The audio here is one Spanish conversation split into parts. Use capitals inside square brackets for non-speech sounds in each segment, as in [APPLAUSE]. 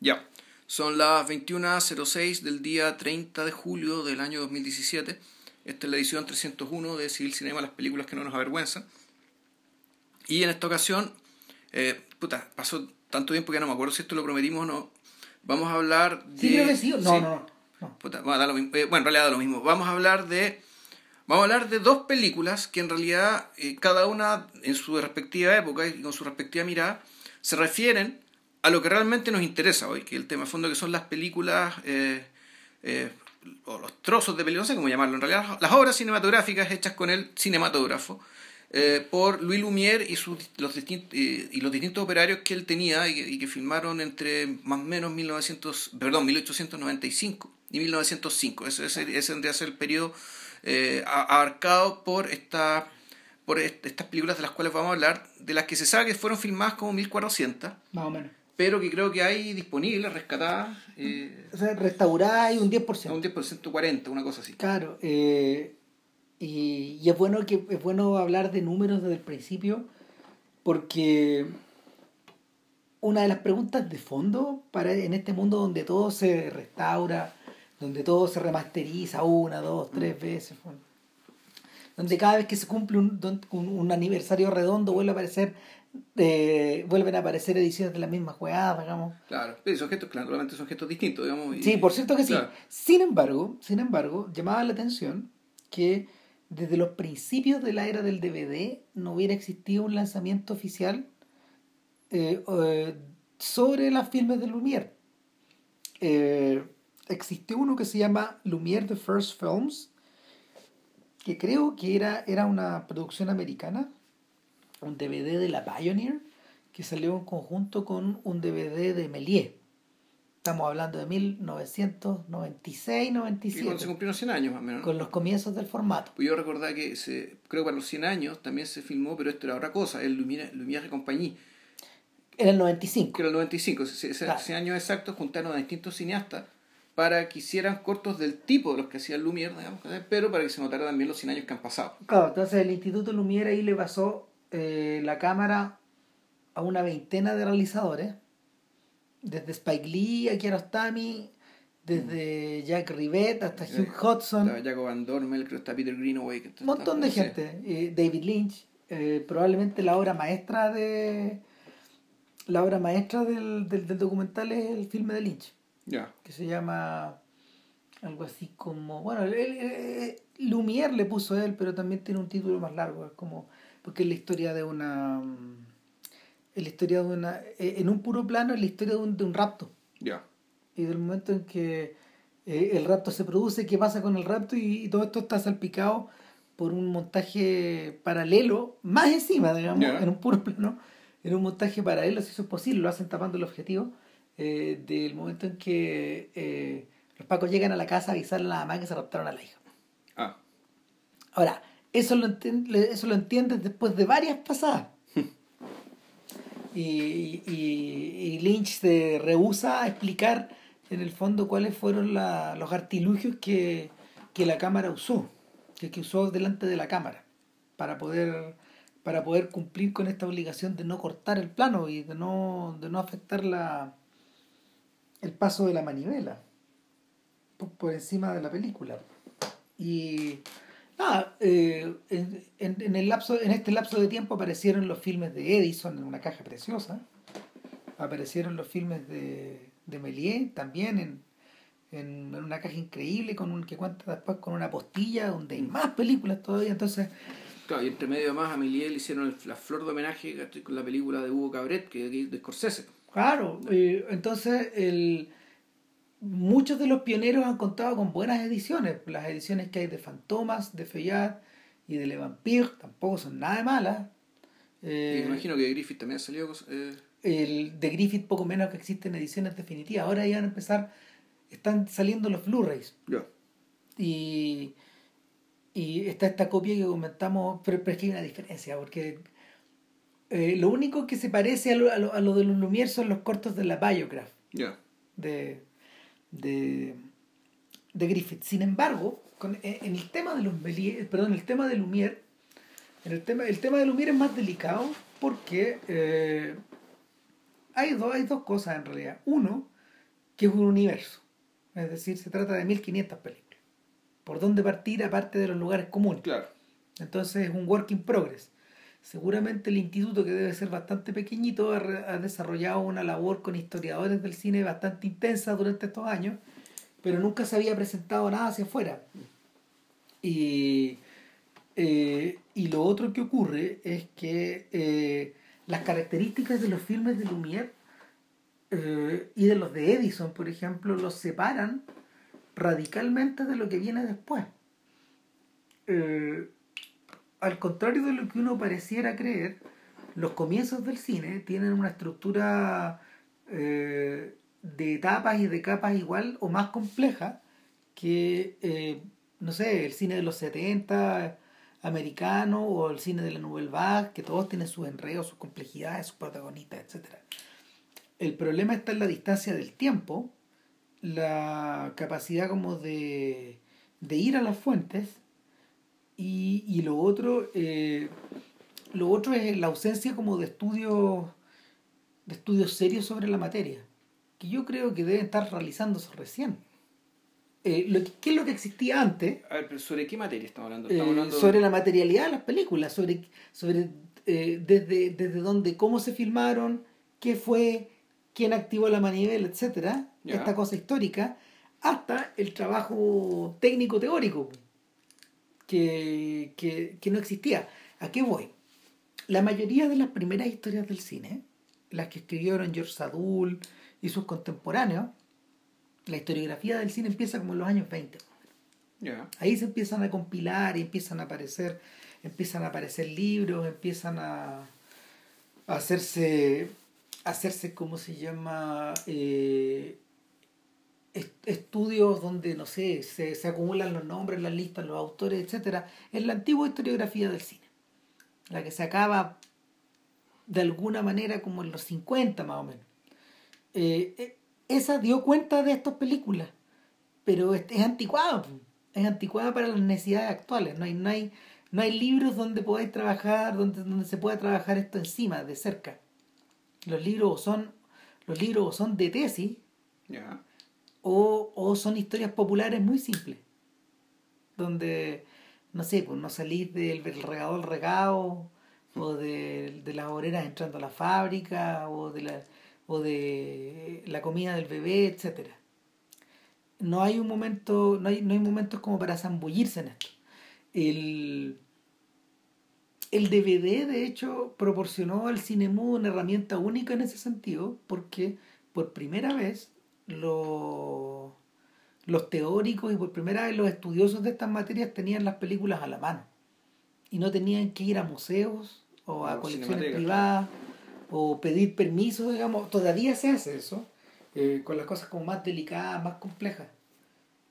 Ya, son las 21.06 del día 30 de julio del año 2017. Esta es la edición 301 de Civil Cinema, las películas que no nos avergüenzan. Y en esta ocasión, eh, puta, pasó tanto tiempo que no me acuerdo si esto lo prometimos o no. Vamos a hablar de... Sí, creo que sí. No, no, no. Puta, bueno, da lo mismo. Eh, bueno, en realidad da lo mismo. Vamos a hablar de... Vamos a hablar de dos películas que en realidad eh, cada una en su respectiva época y con su respectiva mirada se refieren a lo que realmente nos interesa hoy, que el tema de fondo que son las películas eh, eh, o los trozos de películas, no sé cómo llamarlo, en realidad las obras cinematográficas hechas con el cinematógrafo eh, por Louis Lumière y, sus, los y los distintos operarios que él tenía y, que filmaron entre más o menos 1900, perdón, 1895 y 1905. Ese, ese, ese tendría que ser el periodo eh, abarcado por, esta, por estas películas de las cuales vamos a hablar, de las que se sabe que fueron filmadas como 1400. Más o menos. Pero que creo que hay disponibles, rescatadas. Eh, o sea, restauradas hay un 10%. Un 10%, 40, una cosa así. Claro. Eh, y, y, es, bueno que, es bueno hablar de números desde el principio, porque una de las preguntas de fondo para en este mundo donde todo se restaura, donde todo se remasteriza una, dos, tres veces, donde cada vez que se cumple un, un, un aniversario redondo vuelve a aparecer eh, vuelven a aparecer ediciones de la misma jugada, digamos. Claro, sí, son gestos, claramente son gestos distintos, digamos. Y, sí, por cierto que sí. Claro. Sin embargo, sin embargo, llamaba la atención que desde los principios de la era del DVD no hubiera existido un lanzamiento oficial eh, eh, sobre las filmes de Lumière. Eh, existió uno que se llama Lumière The First Films, que creo que era, era una producción americana, un DVD de la Pioneer, que salió en conjunto con un DVD de Méliès. Estamos hablando de 1996, 97. Y cuando se cumplieron 100 años más o menos. Con los comienzos del formato. Pues yo recordaba que se, creo que para los 100 años también se filmó, pero esto era otra cosa, el Lumière, Lumière Compagnie. Era el 95. Que era el 95, ese, ese claro. años exactos juntaron a distintos cineastas para que hicieran cortos del tipo de los que hacía Lumière, digamos, pero para que se notara también los 100 años que han pasado. Claro, entonces el Instituto Lumière ahí le pasó eh, la cámara a una veintena de realizadores, desde Spike Lee a Kiarostami, desde Jack Rivet hasta Hugh Hudson. Está Jacob Van Dormel, creo que está Peter Greenaway. Un montón de gente. Eh, David Lynch, eh, probablemente la obra maestra de. La obra maestra del, del, del documental es el filme de Lynch. Ya. Yeah. Que se llama algo así como. Bueno, él, Lumière le puso él, pero también tiene un título más largo. Es como. Porque es la historia de una. Es la historia de una. En un puro plano es la historia de un, de un rapto. Ya. Yeah. Y del momento en que eh, el rapto se produce, qué pasa con el rapto y, y, todo esto está salpicado por un montaje paralelo, más encima, digamos, yeah. en un puro plano, en un montaje paralelo, si eso es posible, lo hacen tapando el objetivo, eh, del momento en que eh, los pacos llegan a la casa a avisarle a la mamá que se raptaron a la hija. Ah. Ahora, eso lo, eso lo entiendes después de varias pasadas. [LAUGHS] y, y, y, Lynch se rehúsa a explicar en el fondo cuáles fueron la, los artilugios que, que la cámara usó, que, que usó delante de la cámara, para poder, para poder cumplir con esta obligación de no cortar el plano y de no, de no afectar la, el paso de la manivela por, por encima de la película. Y nada, eh, en, en, el lapso, en este lapso de tiempo aparecieron los filmes de Edison en una caja preciosa. Aparecieron los filmes de, de Méliès también en, en, en, una caja increíble con un que cuenta después con una postilla donde hay más películas todavía. Entonces. Claro, y entre medio más a Méliès le hicieron el, la flor de homenaje con la película de Hugo Cabret, que de Scorsese. Claro, eh, entonces el muchos de los pioneros han contado con buenas ediciones. Las ediciones que hay de Fantomas, de Feyard y de Le Vampire tampoco son nada malas. Eh, me imagino que de Griffith también ha salido. Eh... El de Griffith poco menos que existen ediciones definitivas. Ahora ya van a empezar, están saliendo los Blu-rays. Yeah. Y, y está esta copia que comentamos, pero, pero es que hay una diferencia, porque eh, lo único que se parece a lo, a lo, a lo de los Lumière son los cortos de la Biograph. Yeah. De, de, de Griffith. Sin embargo, con, en el tema de los Méliès, perdón, el tema de Lumière, en el tema, el tema de Lumière es más delicado porque eh, hay, dos, hay dos cosas en realidad. Uno, que es un universo. Es decir, se trata de 1500 películas. ¿Por dónde partir aparte de los lugares comunes? Claro. Entonces es un work in progress. Seguramente el instituto, que debe ser bastante pequeñito, ha, desarrollado una labor con historiadores del cine bastante intensa durante estos años, pero nunca se había presentado nada hacia afuera. Y, eh, y lo otro que ocurre es que eh, las características de los filmes de Lumière eh, y de los de Edison, por ejemplo, los separan radicalmente de lo que viene después. Al contrario de lo que uno pareciera creer, los comienzos del cine tienen una estructura eh, de etapas y de capas igual o más compleja que, eh, no sé, el cine de los 70 americano o el cine de la Nouvelle Vague, que todos tienen sus enredos, sus complejidades, sus protagonistas, etcétera. El problema está en la distancia del tiempo, la capacidad como de ir a las fuentes y, y lo otro eh, lo otro es la ausencia como de estudios de estudios serios sobre la materia que yo creo que deben estar realizándose recién Eh, lo que- ¿qué es lo que existía antes? A ver, pero ¿sobre qué materia estamos hablando? Eh, Estamos hablando sobre la materialidad de las películas, sobre, sobre eh, desde, desde dónde, cómo se filmaron, qué fue, quién activó la manivela, etcétera, esta cosa histórica, hasta el trabajo técnico teórico que, que, que no existía. ¿A qué voy? La mayoría de las primeras historias del cine, las que escribieron George Sadul y sus contemporáneos, la historiografía del cine empieza como en los años 20. Ya. Ahí se empiezan a compilar y empiezan a aparecer, empiezan a aparecer libros, empiezan a, a hacerse, a hacerse, ¿cómo se llama? Eh, estudios donde, no sé, se, se acumulan los nombres, las listas, los autores, etcétera, en la antigua historiografía del cine, la que se acaba de alguna manera como en los 50 más o menos. Eh, eh, esa dio cuenta de estas películas, pero es, es anticuada, es anticuada para las necesidades actuales. No hay, no hay, no hay libros donde podáis trabajar, donde, donde se pueda trabajar esto encima, de cerca. Los libros son, los libros son de tesis. O, o son historias populares muy simples. Donde, no sé, pues no salís del regador al regado, o de, de las obreras entrando a la fábrica, o de la, o de la comida del bebé, etcétera. No hay un momento, no hay, no hay momentos como para zambullirse en esto. El, el DVD, de hecho, proporcionó al cine mudo una herramienta única en ese sentido, porque por primera vez los, los teóricos y por primera vez los estudiosos de estas materias tenían las películas a la mano y no tenían que ir a museos o a O colecciones privadas o pedir permiso, digamos, todavía se hace eso, eh, con las cosas como más delicadas, más complejas,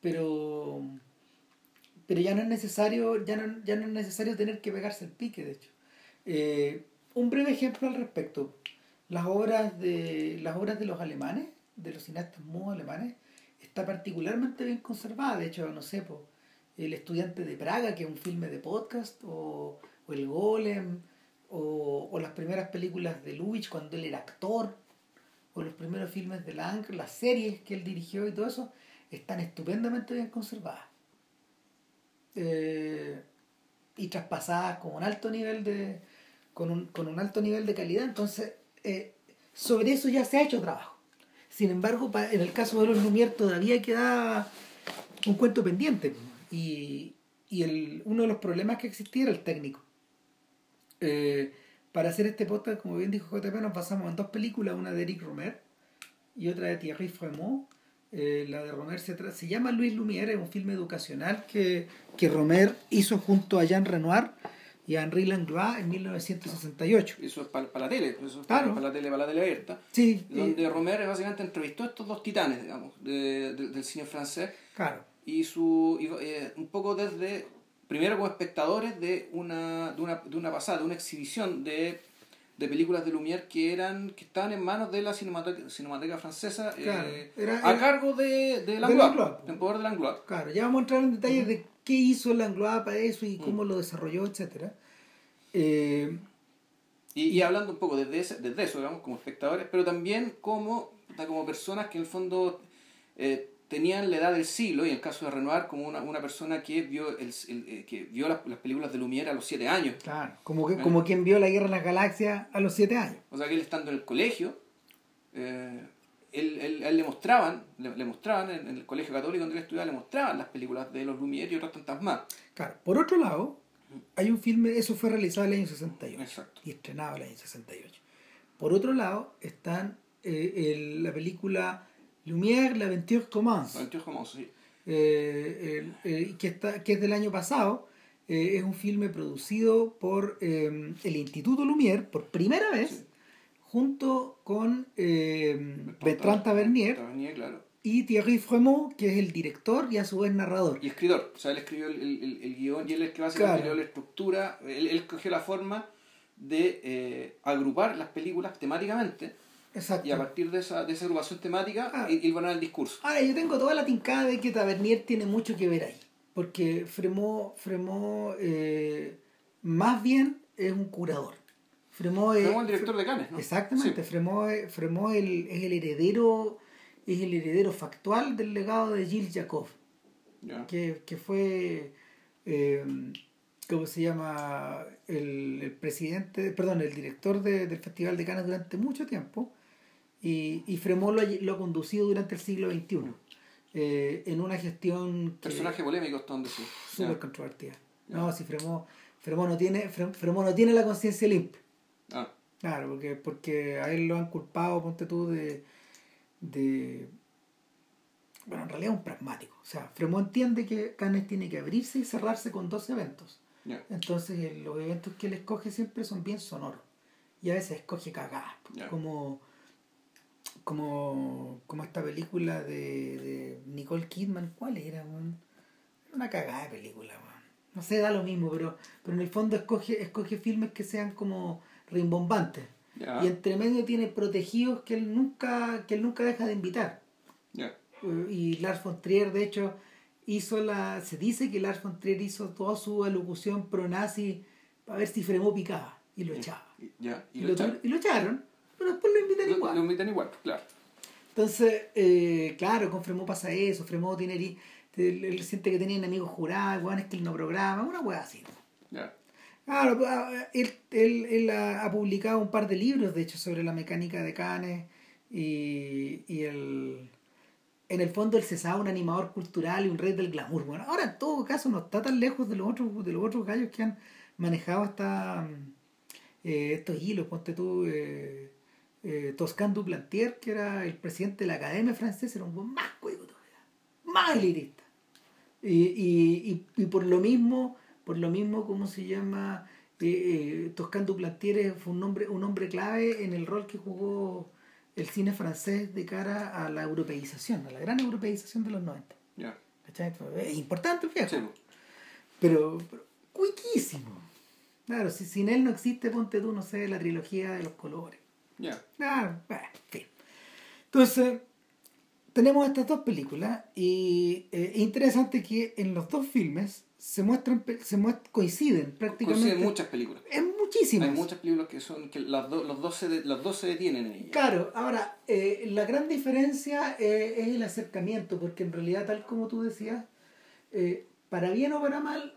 pero pero ya no es necesario, ya no, ya no es necesario tener que pegarse el pique, de hecho. Eh, un breve ejemplo al respecto. Las obras de las obras de los alemanes, de los cineastas mudos alemanes, está particularmente bien conservada. De hecho, no sé, po, El estudiante de Praga, que es un filme de podcast, o, o El Golem, o, o las primeras películas de Lubitsch cuando él era actor, o los primeros filmes de Lang, las series que él dirigió y todo eso, están estupendamente bien conservadas. Eh, y traspasadas con un alto nivel de con un, con un alto nivel de calidad entonces eh, sobre eso ya se ha hecho trabajo sin embargo en el caso de los Lumière todavía queda un cuento pendiente y, y el, uno de los problemas que existía era el técnico. Eh, para hacer este podcast como bien dijo JP nos basamos en dos películas una de Eric Romer y otra de Thierry Fremont. Eh, la de Romer se, se llama Luis Lumière, es un filme educacional que, que Romer hizo junto a Jean Renoir y a Henri Langlois en 1968. Eso es para, la tele, eso es Claro. para la tele, para la tele abierta. Sí, Donde eh, Romer básicamente entrevistó a estos dos titanes, digamos, de- de- del cine francés. claro. y su y, eh, un poco desde primero como espectadores de una de una, de una pasada de una exhibición de, de películas de Lumière que eran que estaban en manos de la cinemateca, cinemateca francesa eh, Claro, era- a era- cargo de, de Langlois, en poder de Langlois Claro, ya vamos a entrar en detalles de qué hizo Langlois para eso y cómo lo desarrolló, etcétera. Eh, y, y hablando un poco desde, ese- desde eso digamos como espectadores pero también como como personas que en el fondo eh, tenían la edad del siglo, y en el caso de Renoir, como una, una persona que vio, el, el- eh, que vio las, las películas de Lumière a los siete años. Claro, como, que, como quien vio la guerra de las galaxias a los siete años. O sea que él estando en el colegio, eh, él, él- él le mostraban, le, le mostraban en, en el colegio católico donde él estudiaba, le mostraban las películas de los Lumière y otras tantas más. Claro, por otro lado, hay un filme, eso fue realizado en el año 68 Exacto. y estrenado en el año 68. Por otro lado, están eh, el- la película Lumière, l'aventure commence, Entonces, como, sí. eh, eh, que, está, que es del año pasado. Eh, es un filme producido por eh, el Instituto Lumière por primera vez, Sí. Junto con eh, Bertrand Tavernier Tavernier, claro. y Thierry Fremont, que es el director y a su vez narrador. Y escritor, o sea, él escribió el, el, el- guion y él es que básicamente Claro. la estructura, él, él cogió la forma de eh, agrupar las películas temáticamente Exacto. y a partir de esa, de esa agrupación temática Ah. ir van al discurso. Ahora, yo tengo toda la tincada de que Tavernier tiene mucho que ver ahí. Porque Fremont, Fremont eh, más bien es un curador. Fremont es, el director de Cannes, ¿no? Exactamente, Sí. Fremont, es, Fremont el- es el heredero es el heredero factual del legado de Gilles Jacob, Ya. que, que fue, eh, ¿cómo se llama? El, el presidente, perdón, el director de- del Festival de Cannes durante mucho tiempo y, y Fremont lo ha, lo ha conducido durante el siglo XXI eh, en una gestión que- Personaje polémico sí. súper Ya. controvertida. No, si Fremont, Fremont no tiene, Fre- Fremont no tiene la conciencia limpia. Ah, Claro, porque, porque a él lo han culpado, ponte tú, de, de... Bueno, en realidad es un pragmático. O sea, Fremont entiende que Cannes tiene que abrirse y cerrarse con dos eventos. Entonces los eventos que él escoge siempre son bien sonoros. Y a veces escoge cagadas. Como, como, como esta película de, de Nicole Kidman. ¿Cuál era? Era una cagada de película. weón. No sé, da lo mismo, pero, pero en el fondo escoge, escoge filmes que sean como rimbombantes. Y entre medio tiene protegidos que él nunca, que él nunca deja de invitar. Eh, Y Lars von Trier, de hecho, hizo la. Se dice que Lars von Trier hizo toda su alocución pro-nazi para ver si Fremont picaba y lo echaba. Y- Ya. Y, Y lo, echaron. y lo echaron, pero después lo invitan Lo, igual. lo invitan igual, claro. Entonces, eh, claro, con Fremont pasa eso. Fremont tiene, él, él siente que tenía enemigos jurados, weón, es que él no programa, una weá así. Claro, ah, él, él, él ha, publicado un par de libros, de hecho, sobre la mecánica de Cannes y, y el, en el fondo él se sabe un animador cultural y un rey del glamour. Bueno, ahora en todo caso no está tan lejos de los otros, de los otros gallos que han manejado hasta eh, estos hilos. Ponte tú, eh, eh, Toscan Duplantier, que era el presidente de la Academia Francesa, era un buen más cuico todavía, más elitista. Y, y, y, y por lo mismo, por lo mismo, ¿cómo se llama? Eh, eh, Toscan Duplantier fue un hombre, un hombre clave en el rol que jugó el cine francés de cara a la europeización, a la gran europeización de los 90. Ya. ¿Cachai? Es importante el viejo, Sí, pero, pero cuiquísimo. Claro, si sin él no existe, ponte tú, no sé, la trilogía de los colores. Ya. Claro, bueno, en fin. Entonces, tenemos estas dos películas y eh, es interesante que en los dos filmes se muestran, se coinciden prácticamente. Coinciden muchas películas. En muchísimas. Hay muchas películas que son que las do- los, dos se los dos se detienen en ellas. Claro, ahora, eh, la gran diferencia eh, es el acercamiento, porque en realidad, tal como tú decías, eh, para bien o para mal,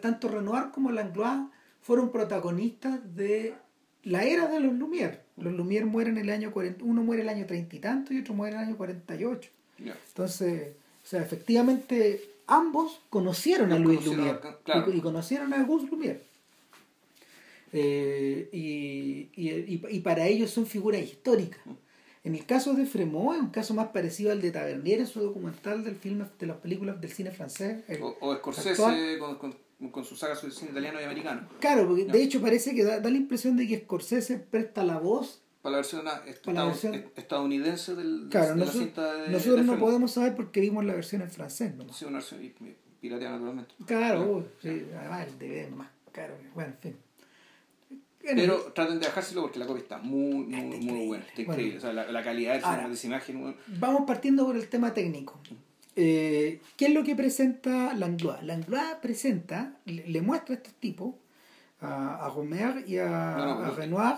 tanto Renoir como Langlois fueron protagonistas de la era de los Lumière. Los Lumière mueren en el año 40, uno muere el año 30 y tanto y otro muere en el año 48. Ya. Entonces, o sea, efectivamente, ambos conocieron a Luis Lumière claro. y, conocieron a Gus Lumière. Eh, y, y, y- para ellos son figuras históricas. En el caso de Fremont es un caso más parecido al de Tavernier en su documental del filme de las películas del cine francés. el- O, o Scorsese con, con, con su saga sobre cine italiano y americano. Claro, porque de hecho parece que da, da la impresión de que Scorsese presta la voz. Para la versión ah, la estadounidense del, de, Claro, de la cinta de. nosotros de no podemos saber porque vimos la versión en francés. ¿no? Sí, una versión pi- pirateada, naturalmente. Claro, sí, además el DVD es más caro. Bueno, en fin. Pero traten de dejárselo porque la copia está muy, muy, muy increíble. buena. Está Bueno. increíble. O sea, la, la calidad del Ahora. de esa imagen. bueno, Vamos partiendo por el tema técnico. Eh, ¿Qué es lo que presenta Langlois? Langlois presenta, le, le muestra a estos tipos, a, a Romer y a, No, no, a no. Renoir.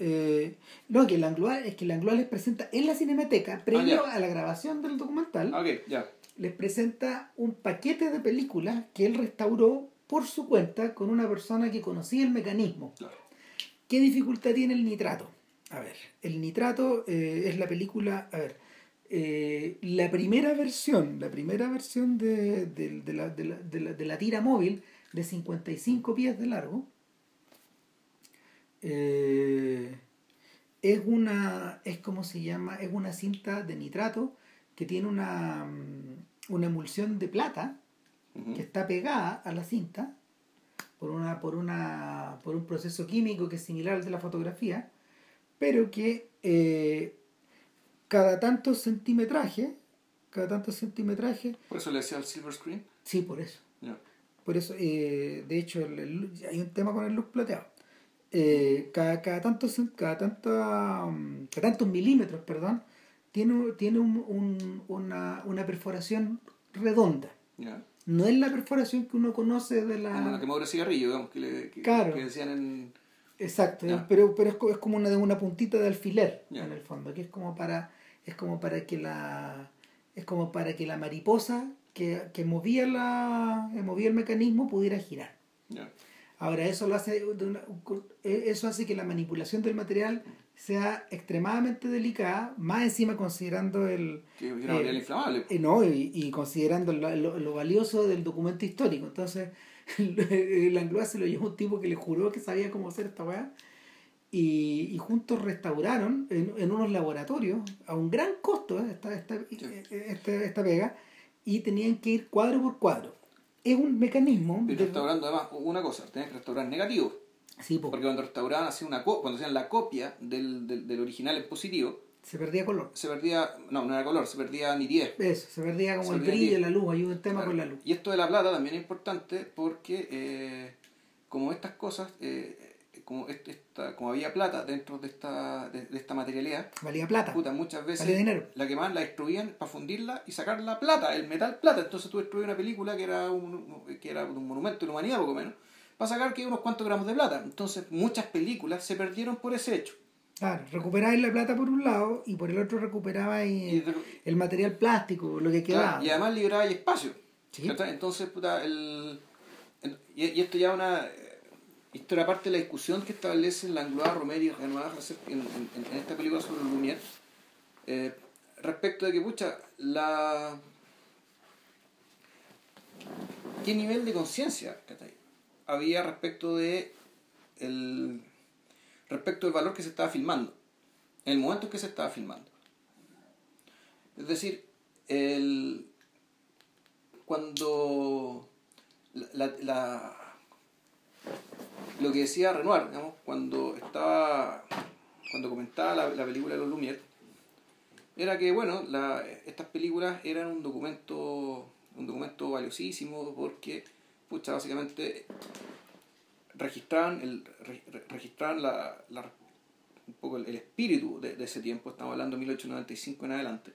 Eh, no, que Langlois, es que Langlois les presenta en la Cinemateca, previo a la grabación del documental, ya. les presenta un paquete de películas que él restauró por su cuenta con una persona que conocía el mecanismo. Claro. ¿Qué dificultad tiene el nitrato? A ver, el nitrato eh, es la película, a ver, eh, la primera versión, la primera versión de, de- de la, de la- de la- de la tira móvil de 55 pies de largo, eh, es una, es como se llama, es una cinta de nitrato que tiene una, mm, una emulsión de plata que está pegada a la cinta por una por una por un proceso químico que es similar al de la fotografía pero que eh, cada tanto centimetraje cada tanto centimetraje Por eso le decía al silver screen. sí por eso. Por eso eh, de hecho el- el- hay un tema con el luz plateado Eh, cada, cada tantos cada tanta, mm, cada tantos milímetros perdón tiene tiene un- un- una, una perforación redonda Ya. no es la perforación que uno conoce de Como la la quemadura de cigarrillo, digamos, que, le, que, Claro. que decían en... exacto Ya. pero pero es, es como una de una puntita de alfiler Ya. en el fondo que es como para es como para que la es como para que la mariposa que, que movía la que movía el mecanismo pudiera girar. Ahora eso lo hace de una- eh, eso hace que la manipulación del material sea extremadamente delicada más encima considerando el Que era Eh, material inflamable. Eh, no, y, y considerando lo, lo- lo valioso del documento histórico. Entonces, [LAUGHS] el Langlois se lo llevó un tipo que le juró que sabía cómo hacer esta weá. Y, y juntos restauraron en, en unos laboratorios a un gran costo eh, esta, esta, eh, esta, esta pega y tenían que ir cuadro por cuadro. Es un mecanismo. Y de- restaurando además una cosa, tenías que restaurar negativo. Sí, po, Porque cuando restauraban hacían una co- cuando hacían la copia del, del, del original en positivo, se perdía color. se perdía, no, no era color, se perdía nitidez. Eso, se perdía como Se el perdía brillo, aquí. la luz, hay un tema Claro. con la luz. Y esto de la plata también es importante porque eh, como estas cosas, eh, como, est- esta, como había plata dentro de esta, de, de esta materialidad, Valía plata. puta, muchas veces Valía dinero. la quemaban, la destruían para fundirla y sacar la plata, el metal plata. Entonces tú destruyes una película que era un, que era un monumento de la humanidad, poco menos, para sacar que unos cuantos gramos de plata. Entonces muchas películas se perdieron por ese hecho. Claro, recuperabais la plata por un lado y por el otro recuperabais el material plástico, lo que quedaba. claro, y además liberaba espacio. Entonces, puta, el, el- y, y esto ya es una... Esto era parte de la discusión que establece Langlois, Romero y Renoir en, en, en esta película sobre Lumière. Eh, respecto de que, pucha, la... ¿Qué nivel de conciencia había respecto de el respecto del valor que se estaba filmando en el momento en que se estaba filmando. Es decir el cuando la- la- lo que decía Renoir digamos, cuando estaba cuando comentaba la, la película de los Lumière era que bueno la, estas películas eran un documento un documento valiosísimo porque pucha básicamente registraban el re- re- registraban la, la- un poco el, el espíritu de, de ese tiempo. Estamos hablando de 1895 en adelante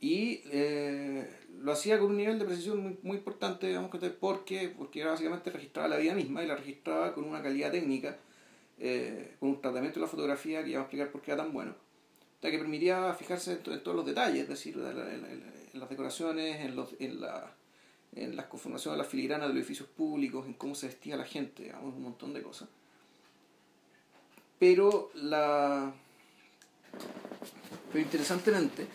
y eh, lo hacía con un nivel de precisión muy, muy importante digamos que porque porque básicamente registraba la vida misma y la registraba con una calidad técnica eh, con un tratamiento de la fotografía que ya a explicar por qué era tan bueno o sea, que permitía fijarse en, en todos los detalles, es decir, en, en en las decoraciones, en, los, en, la, en las conformaciones de las filigranas de los edificios públicos, en cómo se vestía la gente, digamos, un montón de cosas. Pero la. Pero interesantemente,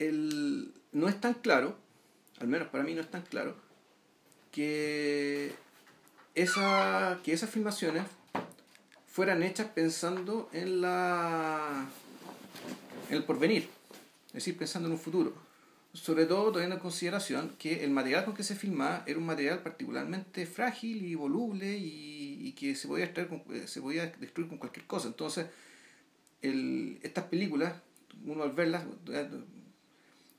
el, no es tan claro, al menos para mí no es tan claro, que, esa, que esas filmaciones fueran hechas pensando en la el porvenir, es decir, pensando en un futuro. Sobre todo teniendo en consideración que el material con que se filmaba era un material particularmente frágil y voluble y, y que se podía, extraer con- eh, se podía destruir con cualquier cosa. Entonces, estas películas, uno al verlas,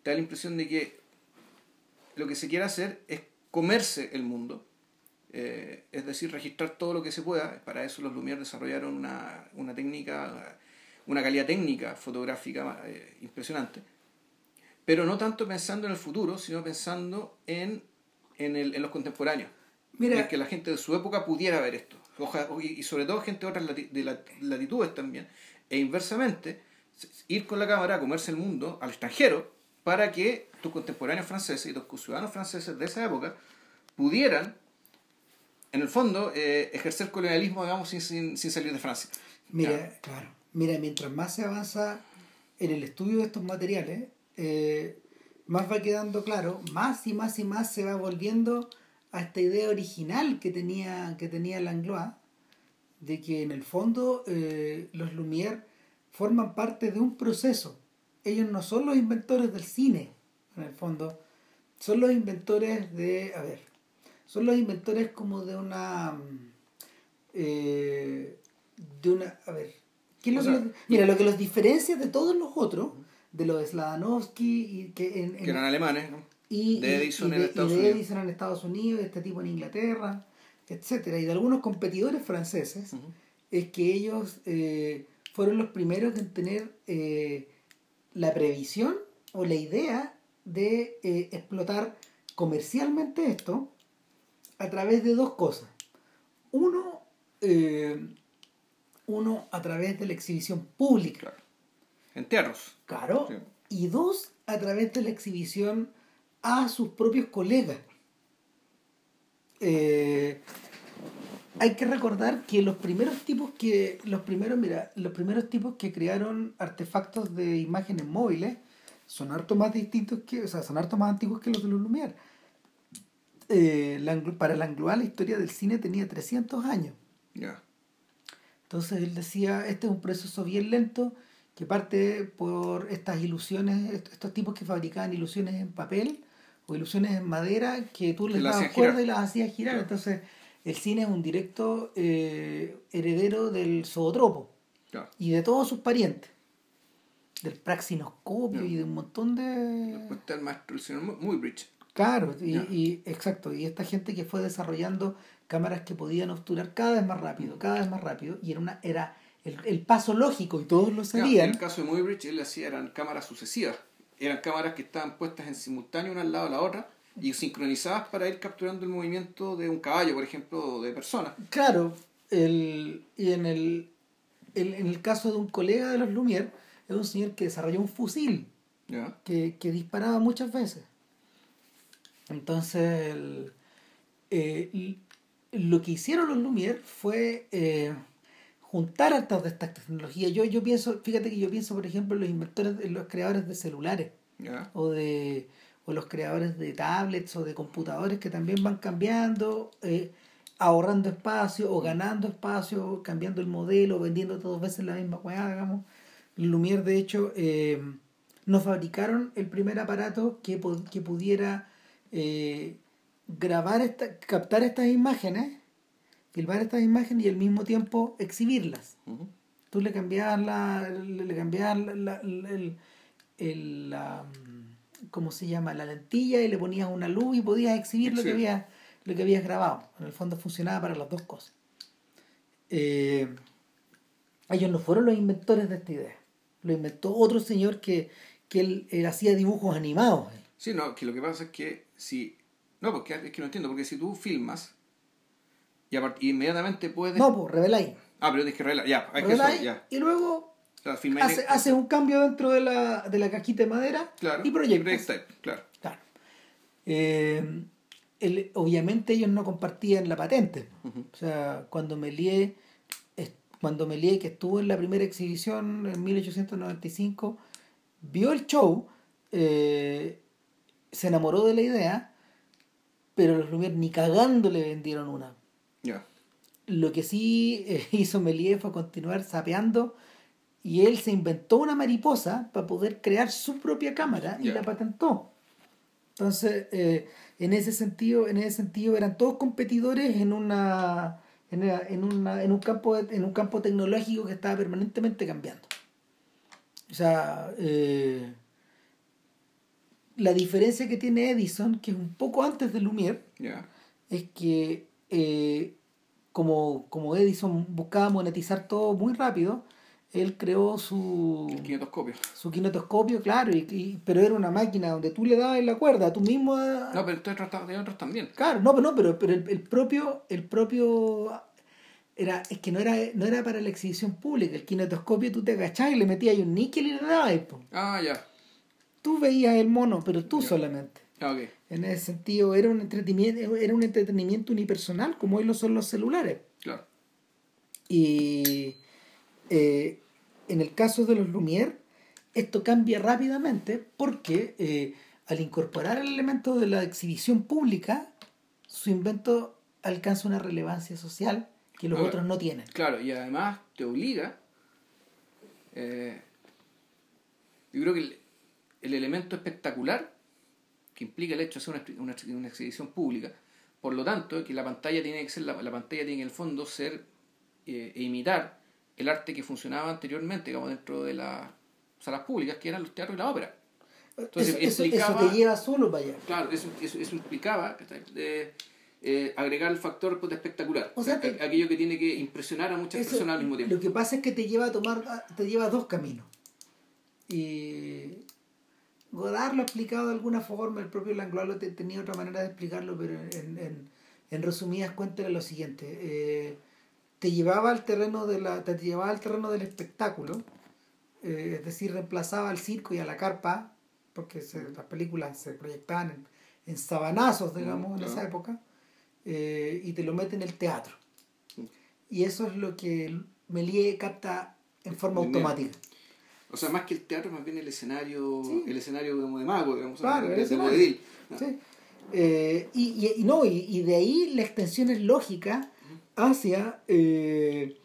te da- la impresión de que lo que se quiere hacer es comerse el mundo, eh, es decir, registrar todo lo que se pueda. Para eso los Lumière desarrollaron una, una técnica, una calidad técnica fotográfica eh, impresionante. Pero no tanto pensando en el futuro, sino pensando en, en, el, en los contemporáneos. Mira, En que la gente de su época pudiera ver esto. y sobre todo gente de otras latitudes también, e inversamente, ir con la cámara a comerse el mundo al extranjero para que tus contemporáneos franceses y tus ciudadanos franceses de esa época pudieran, en el fondo, eh, ejercer colonialismo, digamos, sin, sin, salir de Francia. Mira, claro. Mira, mientras más se avanza en el estudio de estos materiales, eh, más va quedando claro, más y más y más se va volviendo a esta idea original que tenía, que tenía Langlois, de que en el fondo eh, los Lumière forman parte de un proceso. Ellos no son los inventores del cine, en el fondo, son los inventores de, a ver, son los inventores como de una, eh, de una, a ver, mira, lo que los diferencia de todos los otros, de los Sladanovsky, y que, en, que eran alemanes, ¿no? y, de Edison, en, Estados Unidos. Edison en Estados Unidos, este tipo en Inglaterra, etcétera, y de algunos competidores franceses, es que ellos eh, fueron los primeros en tener eh, la previsión o la idea de eh, explotar comercialmente esto a través de dos cosas. Uno, uno a través de la exhibición pública. En teatros. Claro. Y dos, a través de la exhibición a sus propios colegas. Eh, hay que recordar que los primeros tipos que los primeros mira los primeros tipos que crearon artefactos de imágenes móviles son harto más distintos que o sea son harto más antiguos que los de los Lumière eh, para Langlois la historia del cine tenía 300 años. Entonces él decía este es un proceso bien lento que parte por estas ilusiones estos tipos que fabricaban ilusiones en papel o ilusiones en madera que tú les dabas cuerda y las hacías girar. Entonces, el cine es un directo eh, heredero del zootropo y de todos sus parientes. Del praxinoscopio y de un montón de. Después está el maestro muy rich. Claro, y, y, exacto. Y esta gente que fue desarrollando cámaras que podían obturar cada vez más rápido, cada vez más rápido, y era una era el, el paso lógico, y todos lo sabían. en el caso de Muybridge, él hacía eran cámaras sucesivas eran cámaras que estaban puestas en simultáneo una al lado de la otra y sincronizadas para ir capturando el movimiento de un caballo, por ejemplo, o de personas. Claro, el, y en el, en el caso de un colega de los Lumière, es un señor que desarrolló un fusil que, que, disparaba muchas veces. Entonces, eh, lo que hicieron los Lumière fue eh, juntar altas de estas tecnologías. Yo, yo pienso, fíjate que yo pienso, por ejemplo, en los inventores, en los creadores de celulares o de o los creadores de tablets o de computadores que también van cambiando, eh, ahorrando espacio o ganando espacio, cambiando el modelo, vendiendo dos veces la misma weá, digamos. Lumière, de hecho, eh, nos fabricaron el primer aparato que, que pudiera eh, grabar, esta, captar estas imágenes filmar estas imágenes y al mismo tiempo exhibirlas. Tú le cambiabas la, le, cambiabas la, el, el, la, ¿cómo se llama? La lentilla y le ponías una luz y podías exhibir lo que habías, lo que habías grabado. En el fondo funcionaba para las dos cosas. Eh, ellos no fueron los inventores de esta idea. Lo inventó otro señor que, que él, hacía dibujos animados. Sí, no, que lo que pasa es que si... No, porque es que no entiendo, porque si tú filmas y, inmediatamente puedes... No, pues reveláis. Ah, pero tienes que revelar, ya. Hay que eso, ya. Y luego hace, hace, un cambio dentro de la, de la cajita de madera claro, y proyectas. claro. claro. Eh, el, obviamente ellos no compartían la patente. O sea, cuando Melié, cuando Melié, que estuvo en la primera exhibición en 1895, vio el show, eh, se enamoró de la idea, pero los Lumière ni cagando le vendieron una. Lo que sí eh, [LAUGHS] hizo Melie fue continuar sapeando y él se inventó una mariposa para poder crear su propia cámara y la patentó. Entonces, eh, en ese sentido, en ese sentido eran todos competidores en una en, una, en un campo en un campo tecnológico que estaba permanentemente cambiando. O sea, eh, la diferencia que tiene Edison, que es un poco antes de Lumière, es que eh, como, como Edison buscaba monetizar todo muy rápido, él creó su kinetoscopio. Su kinetoscopio, claro, y, pero era una máquina donde tú le dabas la cuerda, tú mismo... No, pero otros, otros también. Claro, no, pero, no, pero, pero el, propio, el propio era, es que no era, no era para la exhibición pública. El kinetoscopio tú te agachabas y le metías un níquel y le dabas. po. Ah, ya. Tú veías el mono, pero tú Ya. solamente. Ah, ok. En ese sentido, era un entretenimiento, era un entretenimiento unipersonal, como hoy lo son los celulares. Claro. Y eh, en el caso de los Lumière, esto cambia rápidamente porque eh, al incorporar el elemento de la exhibición pública, su invento alcanza una relevancia social que los Ahora, otros no tienen. Claro, y además te obliga. eh, yo creo que el, el elemento espectacular que implica el hecho de hacer una, una, una exhibición pública, por lo tanto, que la pantalla tiene que ser, la, la pantalla tiene que en el fondo ser eh, e imitar el arte que funcionaba anteriormente, digamos, dentro de las salas públicas, que eran los teatros y la ópera. Entonces, eso, eso- te lleva solo para allá. Claro, eso, eso, eso implicaba eh, agregar el factor pues, de espectacular. O sea, aquello que tiene que impresionar a muchas personas al mismo tiempo. Lo que pasa es que te lleva a tomar, te lleva a dos caminos. Y Godard lo ha explicado de alguna forma, el propio Langlois lo te- tenía otra manera de explicarlo, pero en, en, en resumidas cuentas era lo siguiente. eh, te llevaba al terreno de la, te llevaba al terreno del espectáculo, eh, es decir, reemplazaba al circo y a la carpa, porque se- las películas se proyectaban en, en sabanazos, digamos, en claro. esa época, eh, y te lo mete en el teatro. Y eso es lo que Melie capta en forma automática. O sea, más que el teatro, más bien el escenario, Sí. el escenario como de mago, digamos, Claro, de, el de vodevil. ¿sí? Eh, y, y, y no, y, y de ahí la extensión es lógica hacia, eh,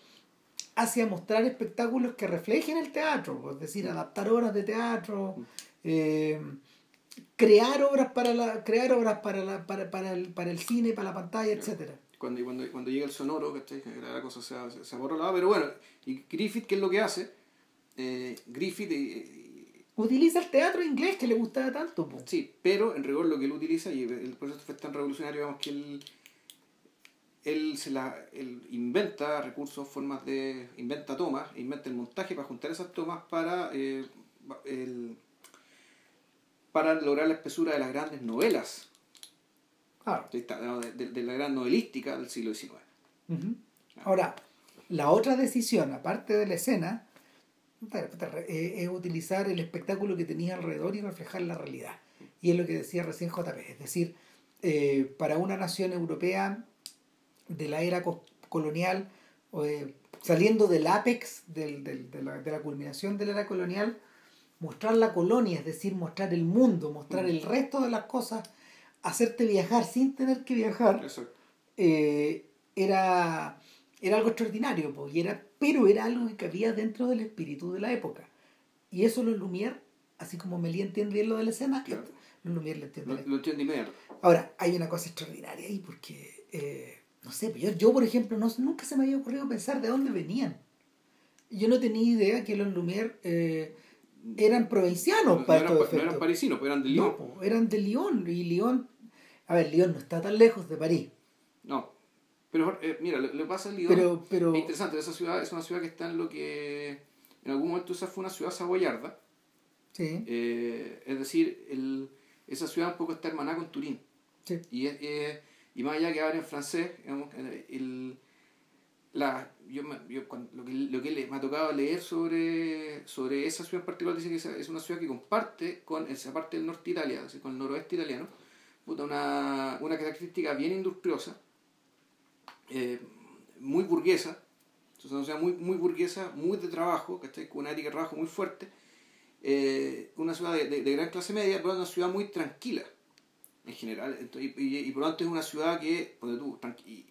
hacia mostrar espectáculos que reflejen el teatro, pues, es decir, adaptar obras de teatro, eh, crear obras para la, crear obras para la, para, para el, para el cine, para la pantalla, etcétera. Cuando, cuando, cuando llega el sonoro, ¿cachai? La cosa se, se, se borra la pero bueno, y Griffith, ¿qué es lo que hace? Eh, Griffith, eh, Utiliza el teatro inglés que le gustaba tanto. pues. sí, pero en rigor lo que él utiliza, y el proceso fue tan revolucionario, digamos, que él, él, se la, él inventa recursos, formas de. inventa tomas, inventa el montaje para juntar esas tomas para. eh, el- para lograr la espesura de las grandes novelas, Claro. de, la gran novelística del siglo XIX. Ujú. Ahora, la otra decisión, aparte de la escena, eh, es utilizar el espectáculo que tenía alrededor y reflejar la realidad. Y es lo que decía recién JP. Es decir, eh, para una nación europea de la era co- colonial, o de- saliendo del apex, del- del- de, la, de la culminación de la era colonial, mostrar la colonia, es decir, mostrar el mundo, mostrar Mm. el resto de las cosas, hacerte viajar sin tener que viajar, eh, era, era algo extraordinario, y era, pero era algo que cabía dentro del espíritu de la época. Y eso los Lumière, así como Melí entiende bien lo de la escena, Claro. los Lumière lo entienden. Lo, inmediato. Ahora, hay una cosa extraordinaria ahí, porque, eh, no sé, yo, yo por ejemplo, no, nunca se me había ocurrido pensar de dónde venían. Yo no tenía idea que los Lumière eh, eran provincianos No, para no eran, no eran parisinos, pero eran de Lyon. No, po, eran de Lyon, y Lyon, a ver, Lyon no está tan lejos de París, No. Pero eh, mira, que pasa en Lyon pero, pero es interesante. Esa ciudad es una ciudad que está en lo que en algún momento esa fue una ciudad saboyarda. sí, Eh, es decir, el, esa ciudad un poco está hermanada con Turín. sí. Y, es- eh, y más allá que habla en francés, digamos, el, la, yo, yo lo, que, lo que me ha tocado leer sobre, sobre esa ciudad en particular, dice que es una ciudad que comparte con esa parte del norte de Italia, con el noroeste italiano, una, una característica bien industriosa, eh, muy burguesa, sea, una ciudad muy, muy burguesa, muy de trabajo, ¿cachai? con una ética de trabajo muy fuerte, eh, una ciudad de, de- de gran clase media, pero una ciudad muy tranquila en general. Entonces, y, y- y por lo tanto es una ciudad que, tú, y-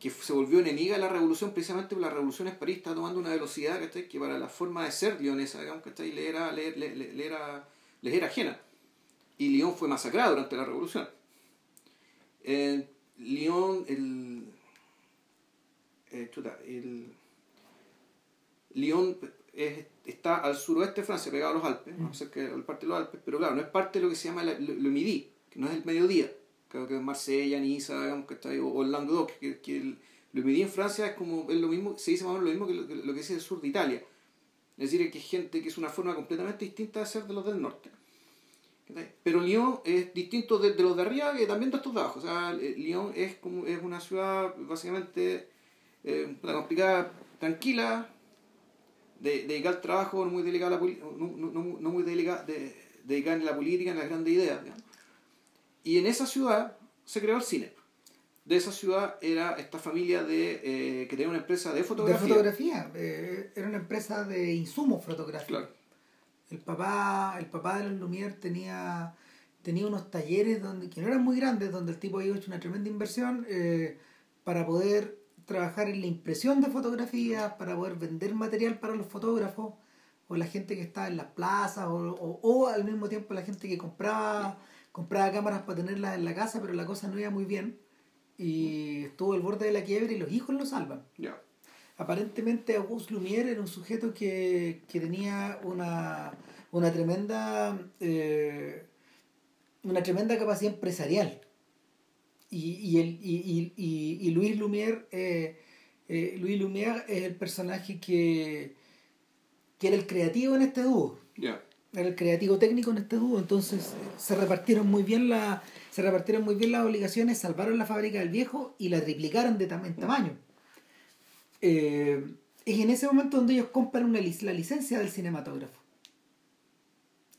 que se volvió enemiga de la revolución precisamente porque la revolución París está tomando una velocidad ¿cachai? que para la forma de ser leonesa digamos, ¿cachai? Le, era, le, le- le- le era, les era ajena. Y Lyon fue masacrado durante la revolución. Eh, Lyon, el, eh, chuta, el Lyon es- está al suroeste de Francia, pegado a los Alpes, ¿no? cerca de la parte de los Alpes, pero claro, no es parte de lo que se llama la- le, le Midi, que no es el mediodía, creo que es Marsella, Niza, digamos, que está ahí, o, o Languedoc, que, que le Midi en Francia es como es lo mismo, se dice más o menos lo mismo que lo, que lo que dice el sur de Italia. Es decir, que es gente que es una forma completamente distinta de ser de los del norte. Pero Lyon es distinto de, de los de arriba y también de estos de abajo. O sea, eh, Lyon es como es una ciudad básicamente Eh, complicada, tranquila, de, dedicada al trabajo, no muy dedicada a la poli- no, no- no- muy dedicada, de, dedicada en la política, en las grandes ideas. digamos. Y en esa ciudad se creó el cine. De esa ciudad era esta familia de eh, que tenía una empresa de fotografía. De fotografía. eh, era una empresa de insumos fotográficos. Claro. El papá, el papá de los Lumière tenía, tenía unos talleres donde, que no eran muy grandes, donde el tipo había hecho una tremenda inversión eh, para poder trabajar en la impresión de fotografías, para poder vender material para los fotógrafos, o la gente que estaba en las plazas, o, o, o al mismo tiempo la gente que compraba, compraba cámaras para tenerlas en la casa, pero la cosa no iba muy bien. Y estuvo al borde de la quiebra y los hijos lo salvan. Ya. Aparentemente Auguste Lumière era un sujeto que, que tenía una, una tremenda eh, una tremenda capacidad empresarial. Y, y, el, y, y, y, Louis Lumière eh, eh, Louis Lumière es el personaje que, que era el creativo en este dúo. Era el creativo técnico en este dúo, entonces eh, se repartieron muy bien la, se repartieron muy bien las obligaciones, salvaron la fábrica del viejo y la triplicaron de tam- en tamaño. Eh, es en ese momento donde ellos compran una, lic- la licencia del cinematógrafo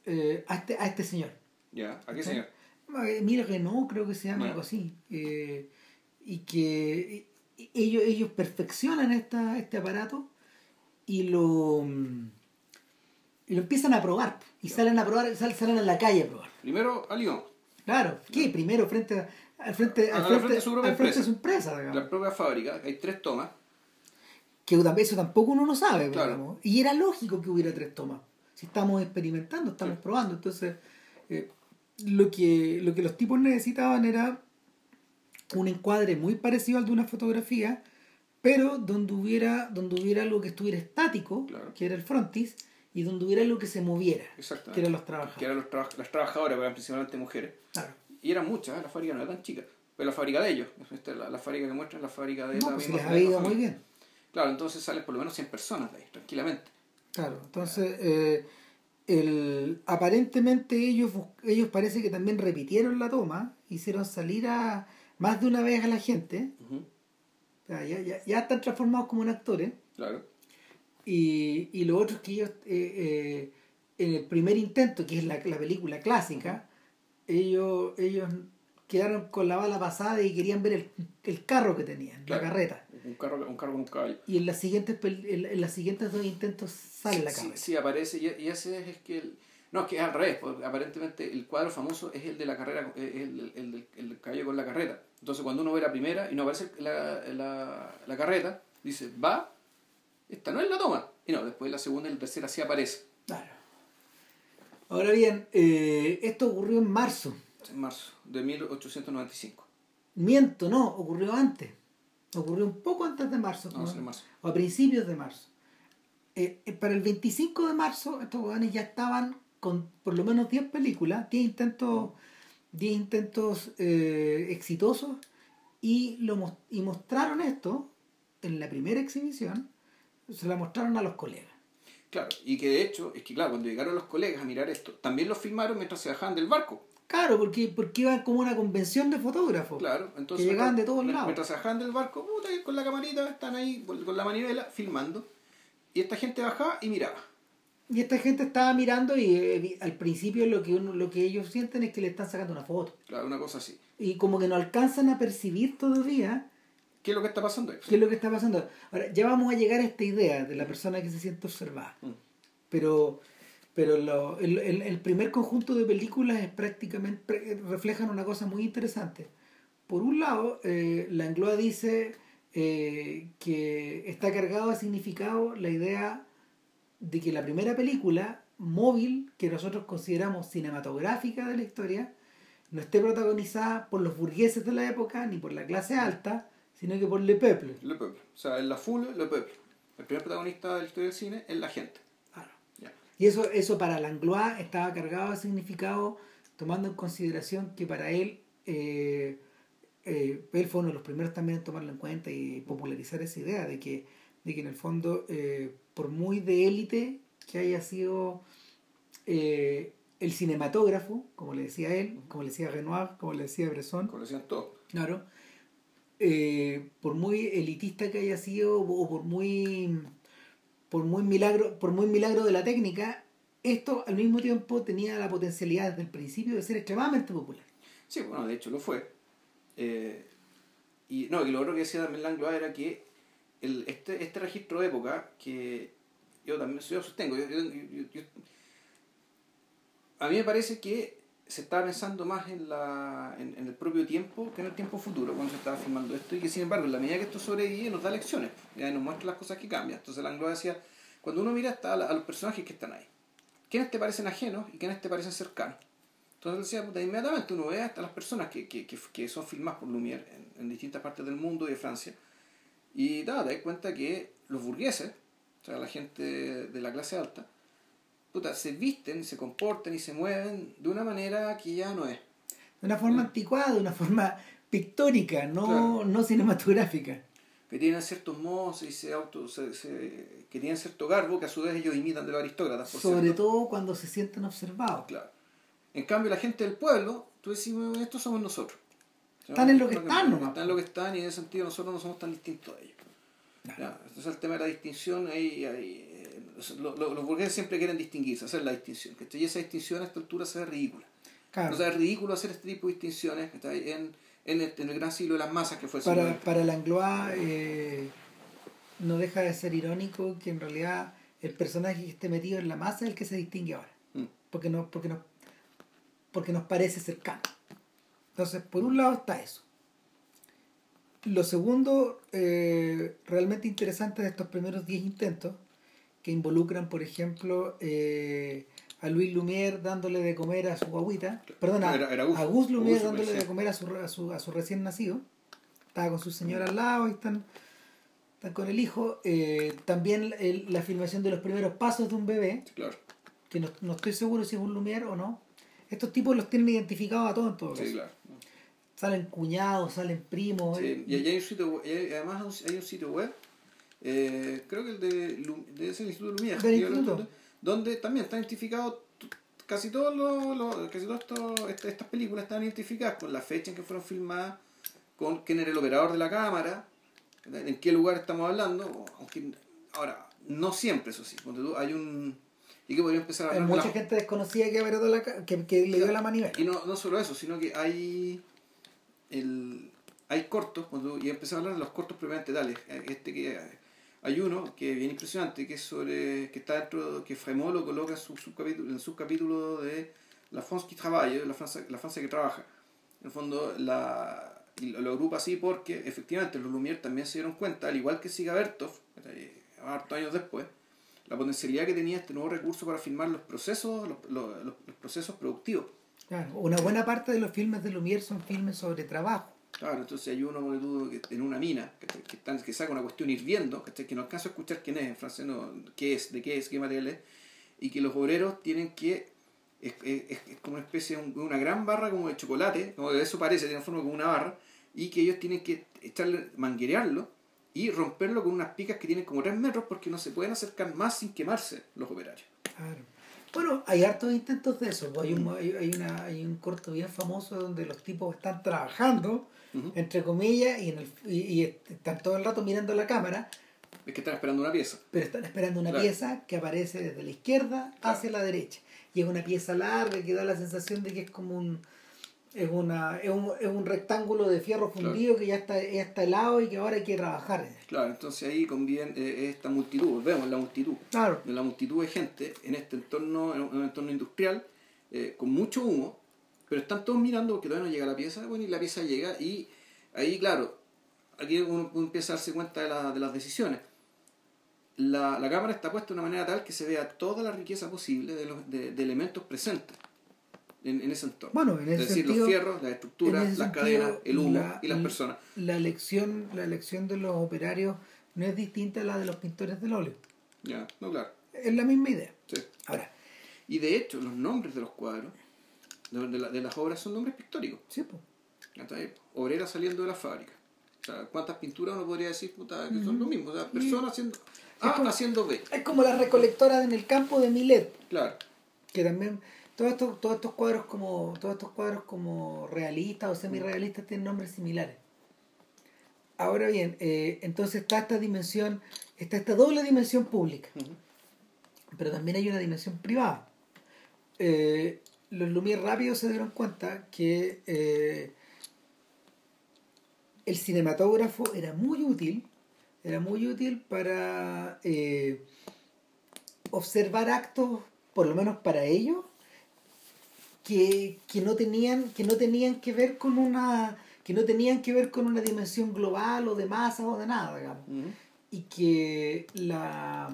eh, a, este, a este señor. Ya. ¿A qué señor? Eh, Emile Renault creo que se llama algo así. Eh, y que ellos, ellos perfeccionan esta, este aparato y lo, mm, y lo empiezan a probar. Y salen a probar, sal- salen a la calle a probar. Primero a Lyon. Claro, ¿qué? Primero frente a- al frente, al frente, frente de su propia al frente de empresa. su empresa, digamos. La propia fábrica, hay tres tomas. Que eso tampoco uno lo sabe, Claro. Y era lógico que hubiera tres tomas. Si estamos experimentando, estamos Sí. probando. Entonces, eh, lo, que, lo que los tipos necesitaban era un encuadre muy parecido al de una fotografía, pero donde hubiera, donde hubiera algo que estuviera estático, Claro. que era el frontis, y donde hubiera algo que se moviera, que eran los Que trabajadores. eran los traba- las trabajadoras, eran principalmente mujeres. Claro. Y eran muchas, ¿eh? la fábrica no era tan chica. Pero la fábrica de ellos. Esta es la, la fábrica que muestran, la fábrica de No, la pues misma les había ido muy bien. Claro, entonces salen por lo menos 100 personas de ahí, tranquilamente. Claro, entonces eh, el, aparentemente ellos ellos parece que también repitieron la toma, hicieron salir a más de una vez a la gente, Ujú, o sea, ya, ya, ya están transformados como en actores, Claro. Y, y lo otro es que ellos eh, eh, en el primer intento, que es la, la película clásica, ellos, ellos quedaron con la bala pasada y querían ver el, el carro que tenían, Claro. la carreta. Un carro, un carro con un caballo. Y en las siguientes en, en las siguientes dos intentos sale la sí, carreta. sí, aparece. Y, y ese es que el. No, es que es al revés. porque aparentemente el cuadro famoso es el de la carrera, es el, el, el, el caballo con la carreta. Entonces cuando uno ve la primera y no aparece la, la, la carreta, dice, va, esta no es la toma. Y no, después la segunda y la tercera sí aparece. Claro. Ahora bien, eh, esto ocurrió en marzo. En marzo de 1895. Miento, no, ocurrió antes. Ocurrió un poco antes de marzo. No, en marzo. O a principios de marzo. Eh, eh, para el 25 de marzo, estos jóvenes ya estaban con por lo menos 10 películas, 10 intentos, 10 intentos exitosos, y, lo, y mostraron esto en la primera exhibición, se la mostraron a los colegas. Claro, y que de hecho, es que claro, cuando llegaron los colegas a mirar esto, también lo filmaron mientras se bajaban del barco. Claro, porque, porque iban como una convención de fotógrafos. Claro, entonces. Que llegaban de todos lados. Mientras se bajaban del barco, puta, con la camarita, están ahí con la manivela filmando. Y esta gente bajaba y miraba. Y esta gente estaba mirando y eh, vi- al principio lo que uno, lo que ellos sienten es que le están sacando una foto. Claro, una cosa así. Y como que no alcanzan a percibir todavía ¿Qué es lo que está pasando ahí? qué es lo que está pasando. Ahora, ya vamos a llegar a esta idea de la persona que se siente observada. Mm. Pero, pero lo- el, el- el primer conjunto de películas es prácticamente reflejan una cosa muy interesante. Por un lado, eh, Langlois dice eh, que está cargado de significado la idea de que la primera película móvil que nosotros consideramos cinematográfica de la historia no esté protagonizada por los burgueses de la época ni por la clase alta, sino que por Le Peuple. Le Peuple. O sea, en la full, Le Peuple. El primer protagonista de la historia del cine es la gente. Claro. Y eso, eso para Langlois estaba cargado de significado, tomando en consideración que para él, eh, eh, él fue uno de los primeros también en tomarlo en cuenta y popularizar esa idea de que, de que en el fondo, eh, por muy de élite que haya sido el cinematógrafo, como le decía él, como le decía Renoir, como le decía Bresson, Como lo decían todos. Claro. Eh, por muy elitista que haya sido o por muy por muy milagro por muy milagro de la técnica esto al mismo tiempo tenía la potencialidad desde el principio de ser extremadamente popular Sí, bueno, de hecho lo fue. Eh, y no, y lo otro que decía también Langlois era que el, este, este registro de época, que yo también yo sostengo, yo- yo- yo- a mí me parece que se estaba pensando más en, la, en, en el propio tiempo que en el tiempo futuro cuando se estaba filmando esto y que sin embargo en la medida que esto sobrevive nos da lecciones ya nos muestra las cosas que cambian entonces Langlois decía cuando uno mira hasta a, los personajes que están ahí ¿quiénes te parecen ajenos y quiénes te parecen cercanos? Entonces decía, puta, inmediatamente uno ve hasta las personas que, que, que, son filmadas por Lumière en, en distintas partes del mundo y de Francia. Y nada, te das cuenta que los burgueses, o sea, la gente de la clase alta, puta, se visten, se comportan y se mueven de una manera que ya no es. de una forma Mm. anticuada de una forma pictórica no Claro. no cinematográfica Que tienen ciertos modos y se auto, se, se- que tienen cierto garbo que a su vez ellos imitan de los aristócratas. Por sobre cierto. todo cuando se sienten observados Claro. En cambio, la gente del pueblo, tú "Bueno, estos somos nosotros. Están en lo que están nomás. Están en lo que están y en ese sentido nosotros no somos tan distintos a ellos. Ya, Entonces el tema de la distinción, ahí, ahí, lo- lo- los burgueses siempre quieren distinguirse, hacer la distinción. ¿cachai? Y esa distinción a esta altura se ve ridícula. Claro. O sea, es ridículo hacer este tipo de distinciones ¿cachai? en, en, el, en el gran siglo de las masas que fue el siglo para, para Langlois eh, no deja de ser irónico que en realidad el personaje que esté metido en la masa es el que se distingue ahora Mm. porque no porque no porque nos parece cercano entonces por un lado está eso lo segundo eh, realmente interesante de estos primeros 10 intentos que involucran por ejemplo eh, a Luis Lumière dándole de comer a su guaguita perdón a, Era- era a Gus Lumière Gus, dándole de comer a su, a su, a su recién nacido estaba con su señora al lado y están, están con el hijo Eh, también el- la filmación de los primeros pasos de un bebé Claro. que no, no estoy seguro si es un Lumière o no. Estos tipos los tienen identificados a todos en todo caso. Sí, claro. Salen cuñados, salen primos. Sí, eh, y allá hay un sitio además hay un sitio web, eh, creo que el de, el Instituto lo instituto. donde también está identificado casi todos los, los- casi todas esto- est- estas películas están identificadas con la fecha en que fueron filmadas, con quién era el operador de la cámara, en qué lugar estamos hablando, aunque ahora no siempre eso sí, ponte tú, hay un y que podría empezar a hablar mucha la- gente desconocida que, apretó la que, que le dio la manivela. y no, no solo eso, sino que hay el, hay cortos, cuando, y empecé a hablar de los cortos previamente tales. Este que hay uno que es bien impresionante, que es sobre, que está dentro, que Fremont lo coloca en su subcapítulo, en el subcapítulo de La France qui travaille, la Francia, la Francia que trabaja. En el fondo la, lo, agrupa así porque efectivamente los Lumière también se dieron cuenta, al igual que Siga Bertov, hartos años después, la potencialidad que tenía este nuevo recurso para filmar los procesos, los, los- los procesos productivos. Claro, una buena parte de los filmes de Lumière son filmes sobre trabajo. Claro, entonces hay uno que en una mina que, están, que saca una cuestión hirviendo, que no alcanzo a escuchar quién es en francés, no, qué es, de qué es, qué material es, y que los obreros tienen que, es, es- es- como una especie de un- una gran barra como de chocolate, como que eso parece, tiene forma como una barra, y que ellos tienen que echarle, manguerearlo y romperlo con unas picas que tienen como 3 metros porque no se pueden acercar más sin quemarse los operarios. Claro. Bueno, hay hartos intentos de eso. pues, Hay un, hay, hay una, hay un corto bien famoso donde los tipos están trabajando, Entre comillas, y, en el, y, y están todo el rato mirando la cámara, Es que están esperando una pieza. pero están esperando una Claro. pieza que aparece desde la izquierda Claro. hacia la derecha. Y es una pieza larga que da la sensación de que es como un es una es un, es un rectángulo de fierro fundido que ya está, ya está helado y que ahora hay que trabajar. Claro, entonces ahí conviene eh, esta multitud, vemos la multitud. Claro. la multitud de gente en este entorno, en un, en un entorno industrial, eh, con mucho humo, pero están todos mirando porque todavía no llega la pieza, bueno, y la pieza llega, y ahí, claro, aquí uno empieza a darse cuenta de, la- de las decisiones. La, la cámara está puesta de una manera tal que se vea toda la riqueza posible de, los, de, de elementos presentes en, en ese entorno. Bueno, en ese es decir, sentido- los fierros, las estructuras, las cadenas, el humo la- y las la- personas. La elección, la elección de los operarios no es distinta a la de los pintores del óleo. Ya, no, claro. Es la misma idea. Sí. Ahora, Y de hecho, los nombres de los cuadros, de, de la- de las obras, son nombres pictóricos. sí, pues. saliendo de la fábrica. O sea, ¿cuántas pinturas uno podría decir puta, que son lo mismo? O sea, personas haciendo A como- haciendo B. Es como la recolectora en el campo de Milet, Claro. que también todos estos, todos estos cuadros como todos estos cuadros como realistas o semirealistas tienen nombres similares. Ahora bien, eh, entonces está esta dimensión, está esta doble dimensión pública, pero también hay una dimensión privada. Eh, los Lumière rápido se dieron cuenta que eh, el cinematógrafo era muy útil, era muy útil para eh, observar actos, por lo menos para ellos, que, que, no tenían, que no tenían que ver con una que no tenían que ver con una dimensión global o de masa o de nada, digamos. Y que la,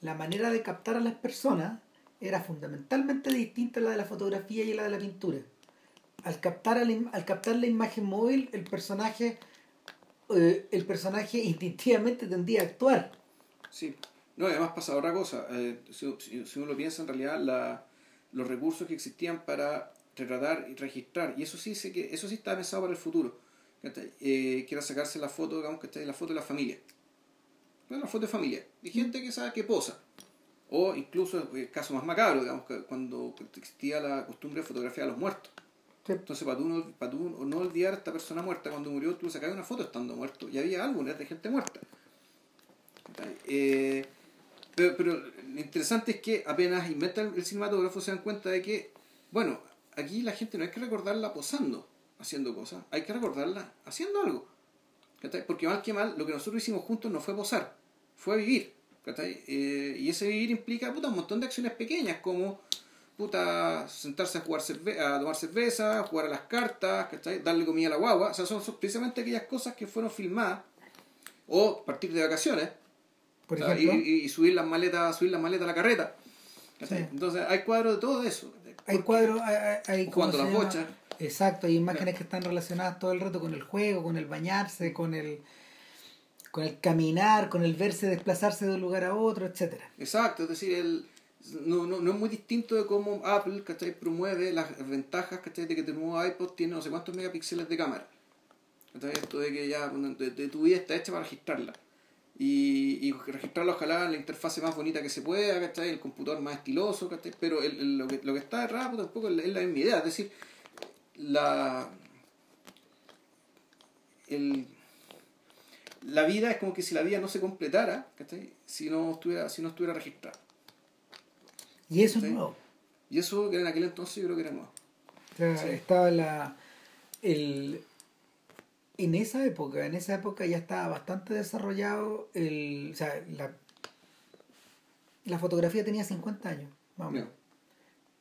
la manera de captar a las personas era fundamentalmente distinta a la de la fotografía y la de la pintura. Al captar, al captar la imagen móvil, el personaje, eh, el personaje [LAUGHS] instintivamente tendía a actuar. Sí, no, además pasa otra cosa. Eh, si, si, uno lo piensa, en realidad la, los recursos que existían para retratar y registrar, y eso sí sé que eso sí está pensado para el futuro, eh, que era sacarse la foto, digamos que está la foto de la familia. La foto de familia. Y gente que sabe que posa. O incluso el caso más macabro, digamos, que cuando existía la costumbre de fotografiar a los muertos. Entonces, para tú, no, para tú no olvidar a esta persona muerta cuando murió, tú sacabas una foto estando muerto. Y había álbumes de gente muerta. Eh, pero, pero, lo interesante es que apenas inventan el cinematógrafo se dan cuenta de que, bueno, aquí la gente no hay que recordarla posando, haciendo cosas, hay que recordarla haciendo algo. Porque mal que mal, lo que nosotros hicimos juntos no fue posar, fue vivir. Eh, y ese vivir implica puta, un montón de acciones pequeñas como puta, sentarse a jugar a tomar cerveza, jugar a las cartas, darle comida a la guagua. O sea, son, precisamente aquellas cosas que fueron filmadas. O partir de vacaciones. Por ejemplo. Y, subir las maletas, subir las maletas a la carreta. Entonces hay cuadros de todo eso. Hay cuadros, hay, cuando las bochas. Exacto, hay imágenes que están relacionadas todo el rato con el juego, con el bañarse, con el con el caminar, con el verse desplazarse de un lugar a otro, etcétera. Exacto, es decir, el, no, no, no es muy distinto de cómo Apple promueve las ventajas de que tu nuevo iPod tiene no sé cuántos megapíxeles de cámara. Esto de que ya de, tu vida está hecha para registrarla. Y, y registrarla ojalá en la interfase más bonita que se pueda, el computador más estiloso, pero el, lo, que, lo que está errado tampoco es la misma idea. Es decir, la, el, la vida es como que si la vida no se completara, Si no estuviera, si no estuviera registrada. Y eso es nuevo. Y eso que en aquel entonces yo creo que era nuevo. Estaba la. El, en esa época, en esa época ya estaba bastante desarrollado el. O sea, la, la fotografía tenía 50 años, vamos.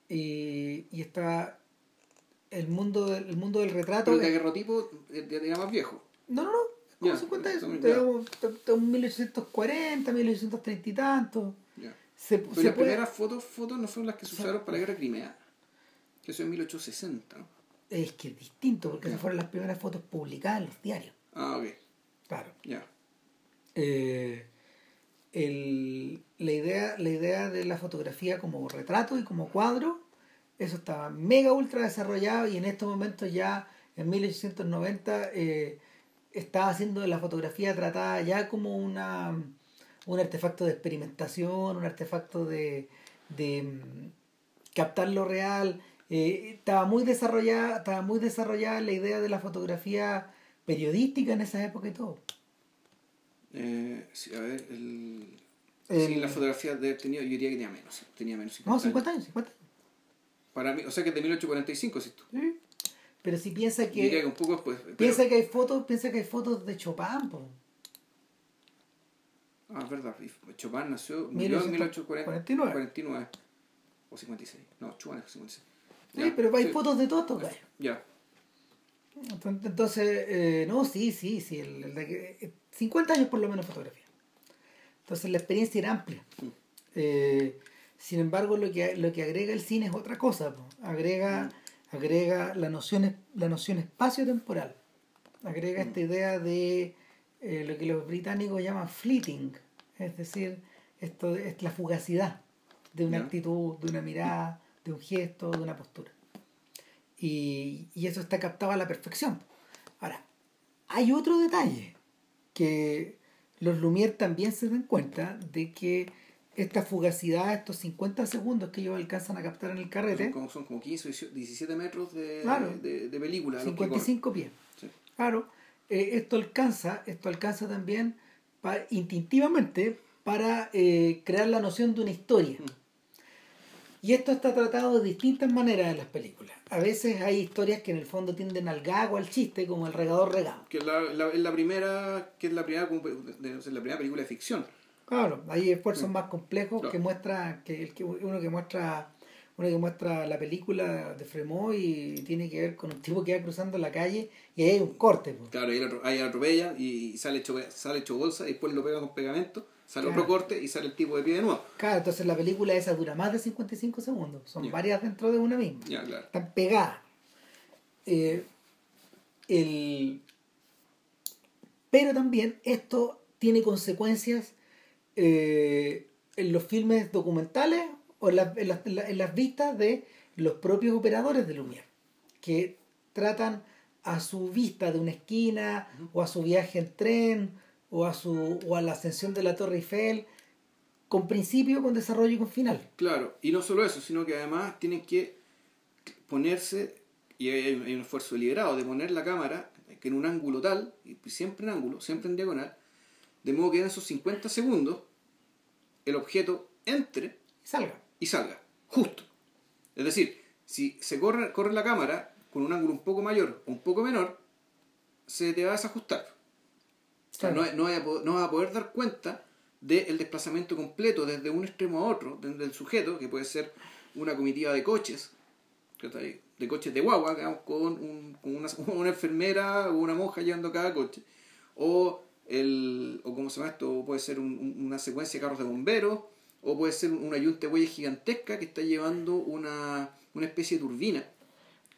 Y, y estaba el mundo del, el mundo del retrato. Pero el aguerrotipo era más viejo. No, no, no. ¿Cómo se cuenta eso? Tenemos 1840, 1830 y tanto. Se, Pero las primeras fotos, fotos no fueron las que se usaron para la guerra Crimea. Que eso es 1860. Es que es distinto, porque esas fueron las primeras fotos publicadas en los diarios. Ah, ok. Claro. Ya. Eh, el, la, idea, la idea de la fotografía como retrato y como cuadro, eso estaba mega ultra desarrollado y en estos momentos ya, en 1890, eh, estaba haciendo la fotografía tratada ya como una, un artefacto de experimentación, un artefacto de, de mm, captar lo real. Eh, estaba muy desarrollada, estaba muy desarrollada la idea de la fotografía periodística en esa época y todo. Eh, sí, a ver, el, sí, la fotografía de tenido, yo diría que tenía menos, tenía menos 50 No, 50 años, 50 Para mí, o sea que de 1845, ¿sí? Sí. Pero si piensa que. un poco después. Piensa que hay fotos, piensa que hay fotos de Chopin, po. Ah, es verdad. Chopin nació, en 1849. 49. O 56. No, Chopin es 56. sí, pero hay fotos de todo esto, Ya. Entonces, eh, no, sí, sí, sí. El, el, 50 años por lo menos fotografía. Entonces la experiencia era amplia. Mm. Eh, sin embargo, lo que, lo que agrega el cine es otra cosa. Po. Agrega. Mm agrega la noción, la noción espacio-temporal, agrega esta idea de eh, lo que los británicos llaman fleeting, es decir, esto es la fugacidad de una actitud, de una mirada, de un gesto, de una postura. Y, y eso está captado a la perfección. Ahora, hay otro detalle que los Lumière también se dan cuenta de que esta fugacidad, estos 50 segundos que ellos alcanzan a captar en el carrete. Son como, 15 17 metros de, de, película. 55 pies. Claro. eh, esto alcanza, esto alcanza también pa- instintivamente para eh, crear la noción de una historia. Mm. Y esto está tratado de distintas maneras en las películas. A veces hay historias que en el fondo tienden al gag o al chiste, como el regador regado. Que es la, la- la primera, que es la primera, como- de- de- la primera película de ficción. Claro, hay esfuerzos más complejos Claro. que muestra, que, el que uno que muestra uno que muestra la película de Fremont y tiene que ver con un tipo que va cruzando la calle y ahí hay un corte. pues. Claro, ahí la, ahí la atropella y, sale, hecho, sale hecho bolsa y después lo pega con pegamento, sale Claro. otro corte y sale el tipo de pie de nuevo. Claro, entonces la película esa dura más de 55 segundos. Son varias dentro de una misma. Ya, claro. Están pegadas. Eh, el... Pero también esto tiene consecuencias eh, en los filmes documentales o en, las- en las- en las- vistas de los propios operadores de Lumière, que tratan a su vista de una esquina o a su viaje en tren o a, su, o a la ascensión de la Torre Eiffel con principio, con desarrollo y con final. Claro, y no solo eso, sino que además tienen que ponerse, y hay, hay un esfuerzo deliberado de poner la cámara en un ángulo tal, y siempre en ángulo, siempre en diagonal, de modo que en esos 50 segundos el objeto entre Salga. y salga, justo. Es decir, si se corre, corre la cámara con un ángulo un poco mayor o un poco menor, se te va a desajustar. O sea, Claro. no, no, vas a po- no vas a poder dar cuenta del desplazamiento completo desde un extremo a otro, desde el sujeto, que puede ser una comitiva de coches, de coches de guagua, digamos, con, un- con una, [LAUGHS] una enfermera o una monja llevando cada coche, o, el, o ¿cómo se llama esto? Puede ser un- un- una secuencia de carros de bomberos, o puede ser una yunta de gigantesca que está llevando una, una especie de turbina.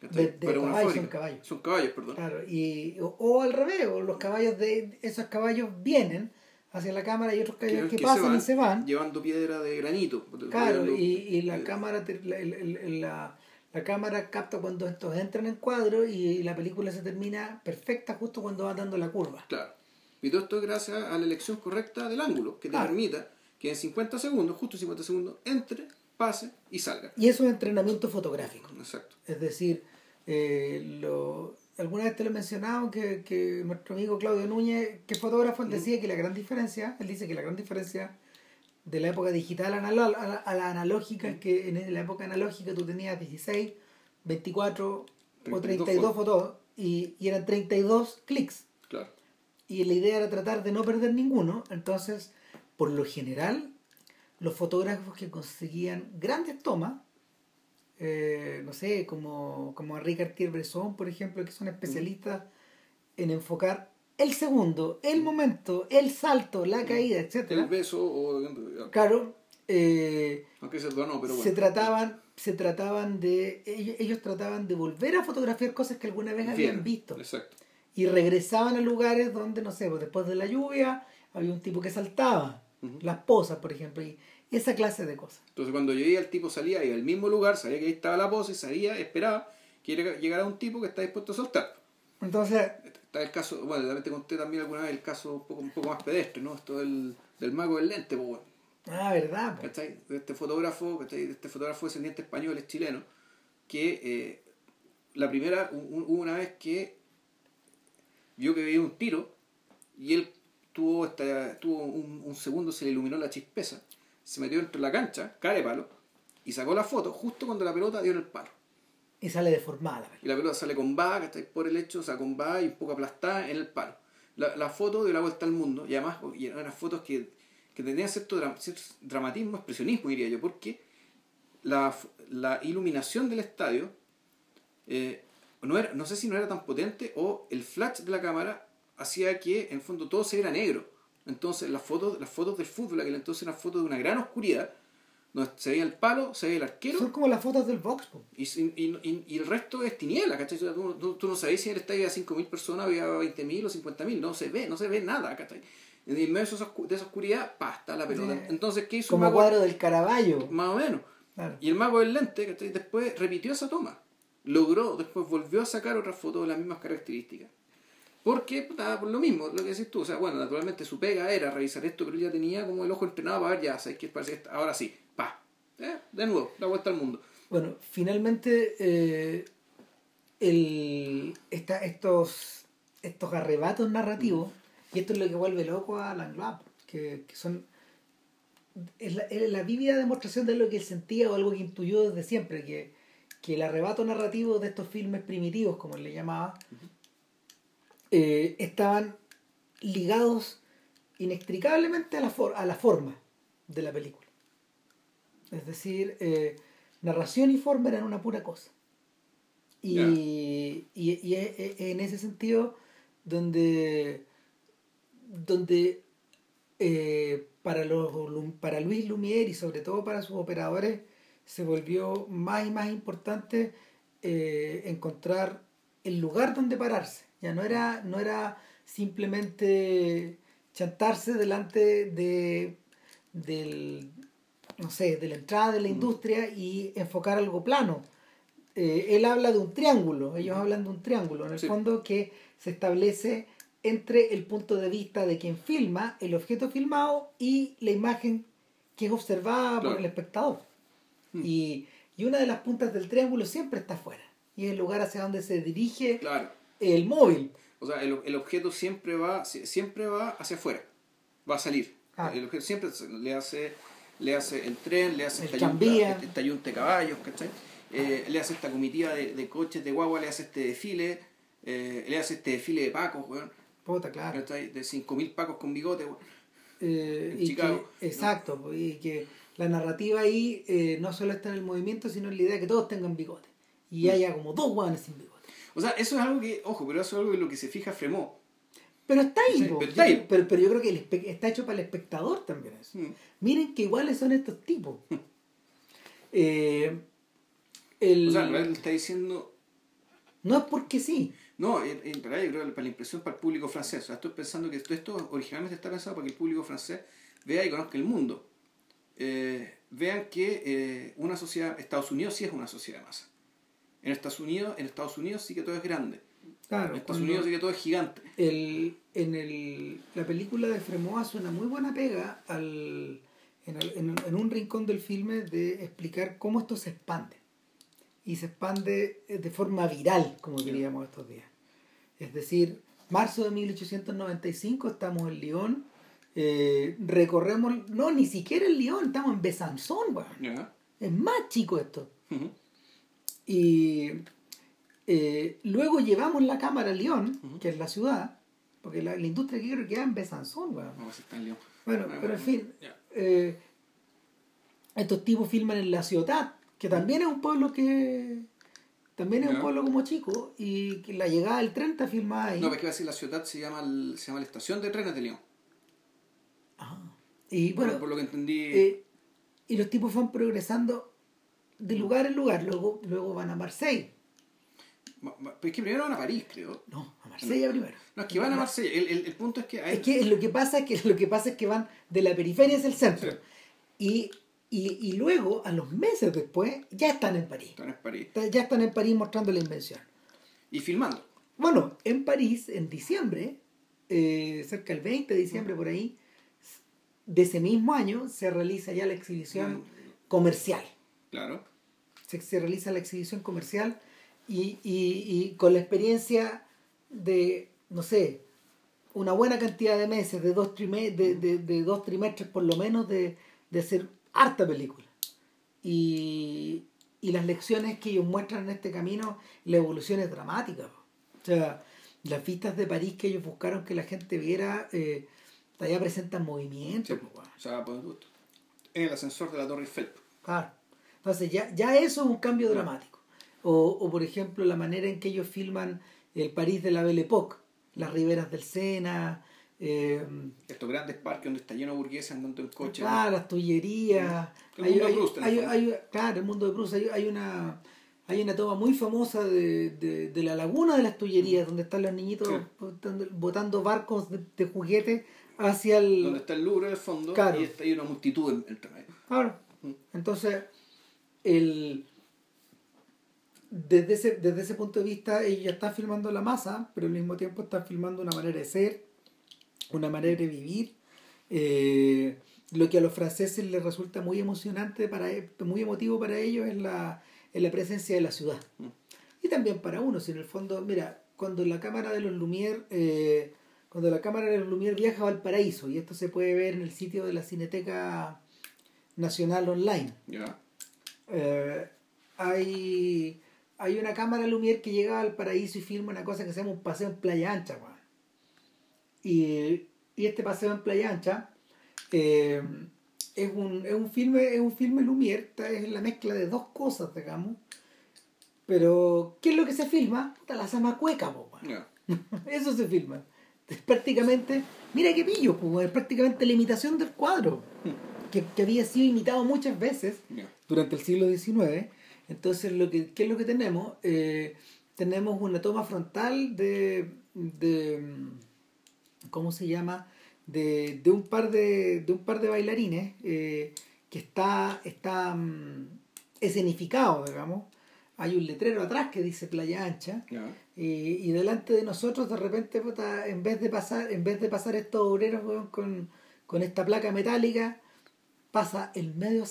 De- de una caballos, son caballos. Son caballos, perdón. Claro, y, o, o al revés, o los caballos de esos caballos vienen hacia la cámara y otros caballos que, que pasan y se van. llevando piedra de granito. Claro, y, y la eh, cámara la, la- la cámara capta cuando estos entran en cuadro y la película se termina perfecta justo cuando va dando la curva. Claro. Y todo esto es gracias a la elección correcta del ángulo, que te permita que en 50 segundos, justo 50 segundos, entre, pase y salga. Y eso es entrenamiento fotográfico. Exacto. Es decir, eh, lo, alguna vez te lo he mencionado que, que nuestro amigo Claudio Núñez, que es fotógrafo, él decía que la gran diferencia, él dice que la gran diferencia de la época digital a la, a la analógica es que en la época analógica tú tenías 16, 24 o 32 32 fotos y, y eran 32 clics. Y la idea era tratar de no perder ninguno. Entonces, por lo general, los fotógrafos que conseguían grandes tomas, eh, no sé, como, como Henri Cartier-Bresson, por ejemplo, que son especialistas en enfocar el segundo, el momento, el salto, la caída, El etcétera beso, o, Claro, eh, aunque se no, pero bueno. se trataban se trataban de ellos, ellos trataban de volver a fotografiar cosas que alguna vez habían Bien, visto Exacto. Y regresaban a lugares donde, no sé, pues después de la lluvia había un tipo que saltaba, Ujú. las posas, por ejemplo, y esa clase de cosas. Entonces cuando yo veía el tipo salía iba al mismo lugar, sabía que ahí estaba la pose, sabía, esperaba que llega- llegara un tipo que está dispuesto a soltar. Entonces, Está el caso, bueno, también te conté también alguna vez el caso un poco, un poco más pedestre, ¿no? Esto del, del mago del lente, pues bueno. ah, verdad, pues. ¿cachai? De este fotógrafo, ¿cachai? De este fotógrafo descendiente español, es chileno, que eh, la primera, hu- hu- hubo una vez que vio que veía un tiro y él tuvo, esta, tuvo un, un segundo, se le iluminó la chispeza, se metió dentro de la cancha, cara de palo, y sacó la foto justo cuando la pelota dio en el palo. y sale deformada la película. Y la pelota sale con va, ¿cachai? Por el hecho, o sea, con va y un poco aplastada en el palo. La, la foto dio la vuelta al mundo, y además y eran unas fotos que, que tenían cierto, dra- cierto dramatismo, expresionismo, diría yo, porque la, la iluminación del estadio, eh, no, era, no sé si no era tan potente, o el flash de la cámara hacía que, en el fondo, todo se viera negro. Entonces, las fotos, las fotos del fútbol, aquel entonces eran fotos de una gran oscuridad, donde se veía el palo, se veía el arquero, Son como las fotos del pues. y, y, y- y el resto es tiniebla, ¿cachai? Tú, tú- tú no sabes si en el estadio había 5.000 personas, había 20.000 o 50.000, no se ve, no se ve nada, ¿cachai? En el medio de esa, de esa oscuridad, pa, está la pelota. Entonces, ¿qué hizo el Como mago? cuadro del Caravaggio. Más o menos. Claro. Y el mago del lente, ¿cachai? Después repitió esa toma. Logró, después volvió a sacar otra foto de las mismas características. Porque, puta, por lo mismo, lo que decís tú, o sea, bueno, naturalmente su pega era revisar esto, pero ya tenía como el ojo entrenado para ver, ya, ¿sabes qué? Parece que ahora sí, pa, eh, de nuevo, la vuelta al mundo. Bueno, finalmente eh, el, esta- estos, estos arrebatos narrativos, y esto es lo que vuelve loco a Langlois, que, que son es la, es la vívida demostración de lo que él sentía o algo que intuyó desde siempre, que, que el arrebato narrativo de estos filmes primitivos, como él le llamaba, eh, estaban ligados inextricablemente a la, for- a la forma de la película. Es decir, eh, narración y forma eran una pura cosa. Y, Ya. y, y es- es en ese sentido donde, donde eh, para, los, para Luis Lumière y sobre todo para sus operadores se volvió más y más importante eh, encontrar el lugar donde pararse. Ya no era, no era simplemente chantarse delante de, del, no sé, de la entrada de la industria y enfocar algo plano. Eh, él habla de un triángulo, ellos hablan de un triángulo, en el Sí. fondo que se establece entre el punto de vista de quien filma, el objeto filmado y la imagen que es observada por el espectador. Mm. Y, y una de las puntas del triángulo siempre está afuera. Y es el lugar hacia donde se dirige Claro. el móvil. O sea, el, el objeto siempre va, si- siempre va hacia afuera. Va a salir. Ah. El objeto siempre le hace, le hace el tren, le hace El esta yunta de caballos, ¿cachai? Eh, le hace esta comitiva de, de coches, de guagua, le hace este desfile, eh, le hace este desfile de pacos, weón. Puta, claro. De 5.000 pacos con bigote, weón. Eh, En y Chicago, que- exacto, y que la narrativa ahí eh, no solo está en el movimiento, sino en la idea de que todos tengan bigote. Mm. Y haya como dos guanes sin bigote. O sea, eso es algo que, ojo, pero eso es algo en lo que se fija Fremont. Pero está ahí, Sí, pero está ahí. Pero, pero yo creo que el está hecho para el espectador también eso. Mm. Miren que iguales son estos tipos. [LAUGHS] Eh, el- O sea, en realidad le está diciendo no es porque sí. No, en, en realidad yo creo que para la impresión para el público francés. O sea, estoy pensando que esto, esto originalmente está pensado para que el público francés vea y conozca el mundo. Eh, vean que eh, una sociedad, Estados Unidos sí es una sociedad de masa. En Estados Unidos, en Estados Unidos sí que todo es grande. Claro, en Estados Unidos sí que todo es gigante. el, en el, la película de Fremont hace una muy buena pega al, en, el- en- en un rincón del filme de explicar cómo esto se expande. Y se expande eh, de forma viral, como diríamos estos días. Es decir, marzo de 1895 estamos en Lyon, eh, recorremos, no, ni siquiera en Lyon, estamos en Besançon, weón. Es más chico esto. Y eh, luego llevamos la cámara a Lyon, Ujú. que es la ciudad, porque la, la industria que queda en Besançon, weón. Vamos a estar en León. Bueno, Ah, pero en fin, eh, estos tipos filman en la ciudad, que también es un pueblo que también es un pueblo como chico, y que la llegada del 30 filmada ahí. No, pero es que va a decir la ciudad se llama, el- se llama la estación de trenes de León. Y bueno, por, por lo que entendí. eh, y los tipos van progresando de lugar en lugar, luego, luego van a Marsella. ma- ma- pero es que primero van a París, creo. No, a Marsella primero. No, es que van a Marsella. El, el, el punto es que. hay- Es que lo que pasa es que lo que pasa es que van de la periferia hacia el centro. Sí. Y, y, y luego, a los meses después, ya están en París. Están en París. Ya están en París mostrando la invención. Y filmando. Bueno, en París, en diciembre, eh, cerca del 20 de diciembre por ahí, de ese mismo año se realiza ya la exhibición comercial. Claro. Se, se realiza la exhibición comercial y, y, y con la experiencia de, no sé, una buena cantidad de meses, de dos, trime- de, de- de dos trimestres por lo menos, de, de hacer harta película. Y, y las lecciones que ellos muestran en este camino, la evolución es dramática. O sea, las vistas de París que ellos buscaron que la gente viera, eh, ya presentan movimiento. Sí, po, weón. o sea, pues, en el ascensor de la Torre Eiffel. Claro. Entonces ya, ya eso es un cambio dramático. O, o por ejemplo la manera en que ellos filman el París de la Belle Époque, las riberas del Sena, eh, Estos grandes parques donde está lleno de burgueses andando en coche. claro, las tullerías. El Hay- mundo de hay- Proust, en el hay- claro, el mundo de Proust. Hay, hay una hay una toma muy famosa de, de, de la laguna de las tullerías, donde están los niñitos botando, botando barcos de, de juguete hacia el... Donde está el Louvre en el fondo Claro. y está ahí una multitud en- entre medio. Claro. Mm. Entonces, el, desde, ese, desde ese punto de vista, ellos ya están filmando la masa, pero al mismo tiempo están filmando una manera de ser, una manera de vivir, eh, lo que a los franceses les resulta muy emocionante, para, e- muy emotivo para ellos es la, es la presencia de la ciudad. Y también para uno, si en el fondo, mira, cuando la cámara de los Lumière eh, cuando la cámara de los Lumière viaja a Valparaíso y esto se puede ver en el sitio de la Cineteca Nacional Online Ya. Eh, hay hay una cámara Lumière que llega al paraíso y filma una cosa que se llama un paseo en playa ancha y, y este paseo en playa ancha eh, es un, es un filme es un filme Lumière es la mezcla de dos cosas digamos pero ¿qué es lo que se filma? La zamacueca weón. Ya. [LAUGHS] eso se filma es prácticamente mira qué pillo es prácticamente la imitación del cuadro que, que había sido imitado muchas veces durante el siglo XIX. Entonces, lo que, ¿qué es lo que tenemos? Eh, tenemos una toma frontal de, de mm, ¿cómo se llama? De, de un par de, de un par de bailarines eh, que está, está mm, escenificado, digamos. Hay un letrero atrás que dice Playa Ancha y, y delante de nosotros de repente puta, en vez de pasar en vez de pasar estos obreros weón, con, con esta placa metálica pasa el medio. [LAUGHS]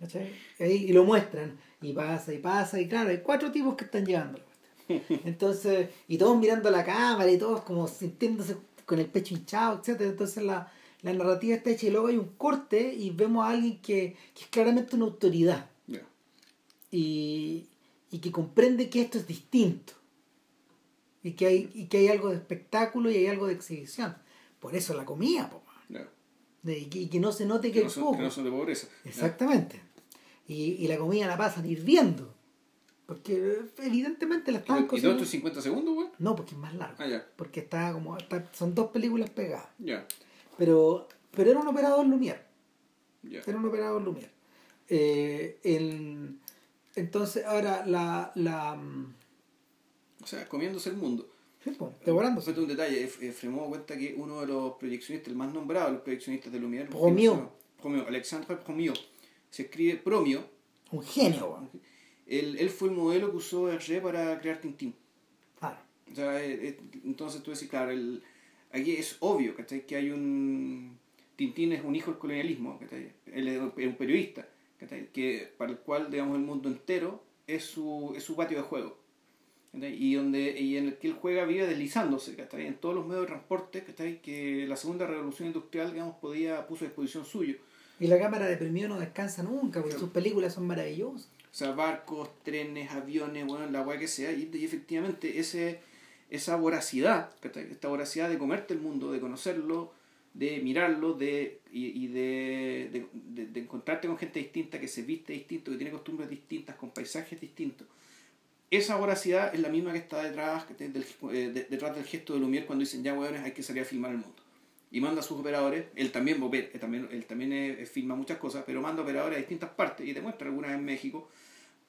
¿Cachai? Ahí- y lo muestran y pasa y pasa y claro hay cuatro tipos que están llevándolo [LAUGHS] entonces y todos mirando a la cámara y todos como sintiéndose con el pecho hinchado etcétera. Entonces la, la narrativa está hecha y luego hay un corte y vemos a alguien que, que es claramente una autoridad. Y, y que comprende que esto es distinto. Y que hay y que hay algo de espectáculo y hay algo de exhibición. Por eso la comida po, de- y, que, y que no se note que, Que no es son, poco que no son de pobreza. Ya. exactamente. Y, y la comida la pasan hirviendo porque evidentemente la ¿Y estaban y todo cocinando esto 50 segundos, güey? no porque es más largo Ah, ya. porque está como está- son dos películas pegadas Ya. pero pero era un operador Lumière Ya. era un operador Lumière Eh, el- entonces ahora la la O sea, comiéndose el mundo. sí, po, devorándose Fue un detalle, Efremov cuenta que uno de los proyeccionistas, el más nombrado de los proyeccionistas de Lumière, Promio. Promio, Alexandre Promio, se escribe Promio, un genio weón. Él, él fue el modelo que usó Hergé para crear Tintín. claro O sea, eh, eh, entonces tú decís, claro, el, aquí es obvio ¿cachai? que hay un... Tintín es un hijo del colonialismo, ¿cachai? él es un periodista, ¿cachai? que para el cual digamos, el mundo entero es su, es su patio de juego. ¿cachai? Y, donde, y en el que él juega vive deslizándose ¿cachai? en todos los medios de transporte ¿cachai? que la segunda revolución industrial digamos, podía, puso a disposición suyo. y la cámara de premio no descansa nunca porque sus películas son maravillosas O sea, barcos, trenes, aviones, bueno, la weá que sea. Y, efectivamente ese, esa voracidad, esta voracidad de comerte el mundo, de conocerlo, de mirarlo, de, y, de, de, de- encontrarte con gente distinta, que se viste distinto, que tiene costumbres distintas, con paisajes distintos. Esa voracidad es la misma que está detrás, te- del, eh, de- detrás del gesto de Lumière cuando dicen, ya weones, hay que salir a filmar el mundo. Y manda a sus operadores, él también, él también, él también eh, filma muchas cosas, pero manda operadores a distintas partes y demuestra algunas en México,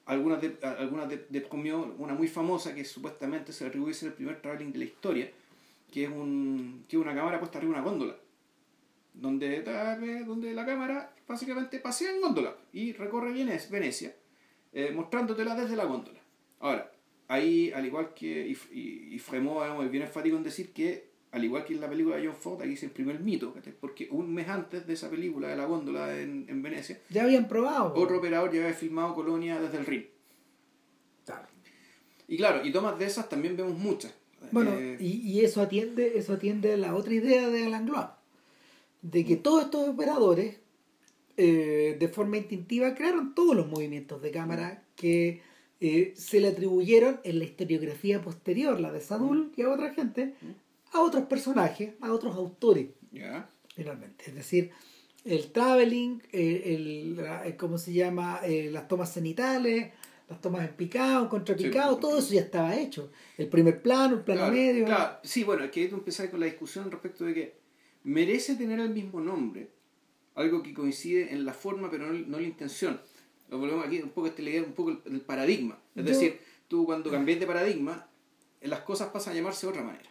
algunas de, algunas de, de Comió, una muy famosa que supuestamente se atribuye ser el primer traveling de la historia, que es, un, que una cámara puesta arriba de una góndola, donde, donde la cámara básicamente pasea en góndola y recorre Vene- Venecia, eh, mostrándotela desde la góndola. Ahora, ahí, al igual que, y, y, y Fremont es bien enfático en decir que, al igual que en la película de John Ford, aquí se imprimió el mito, porque un mes antes de esa película de la góndola en, en Venecia, ya habían probado otro operador ya había filmado Colonia desde el Rin. Claro. Y claro, y tomas de esas también vemos muchas. bueno Eh, y, y eso atiende eso atiende a la otra idea de Alan Globe de que todos estos operadores eh, de forma instintiva crearon todos los movimientos de cámara que eh, se le atribuyeron en la historiografía posterior, la de Sadul y a otra gente, a otros personajes, a otros autores, finalmente. Es decir, el traveling, eh, el, eh, ¿cómo se llama? Eh, las tomas cenitales, las tomas en picado, en contrapicado, Sí. todo eso ya estaba hecho. El primer plano, el plano Claro, medio. claro. Sí, bueno, que hay que empezar con la discusión respecto de que merece tener el mismo nombre, algo que coincide en la forma pero no, no en la intención. Lo volvemos aquí un poco esta idea, un poco el, el paradigma. Es Yo- decir, tú cuando cambias de paradigma, las cosas pasan a llamarse de otra manera.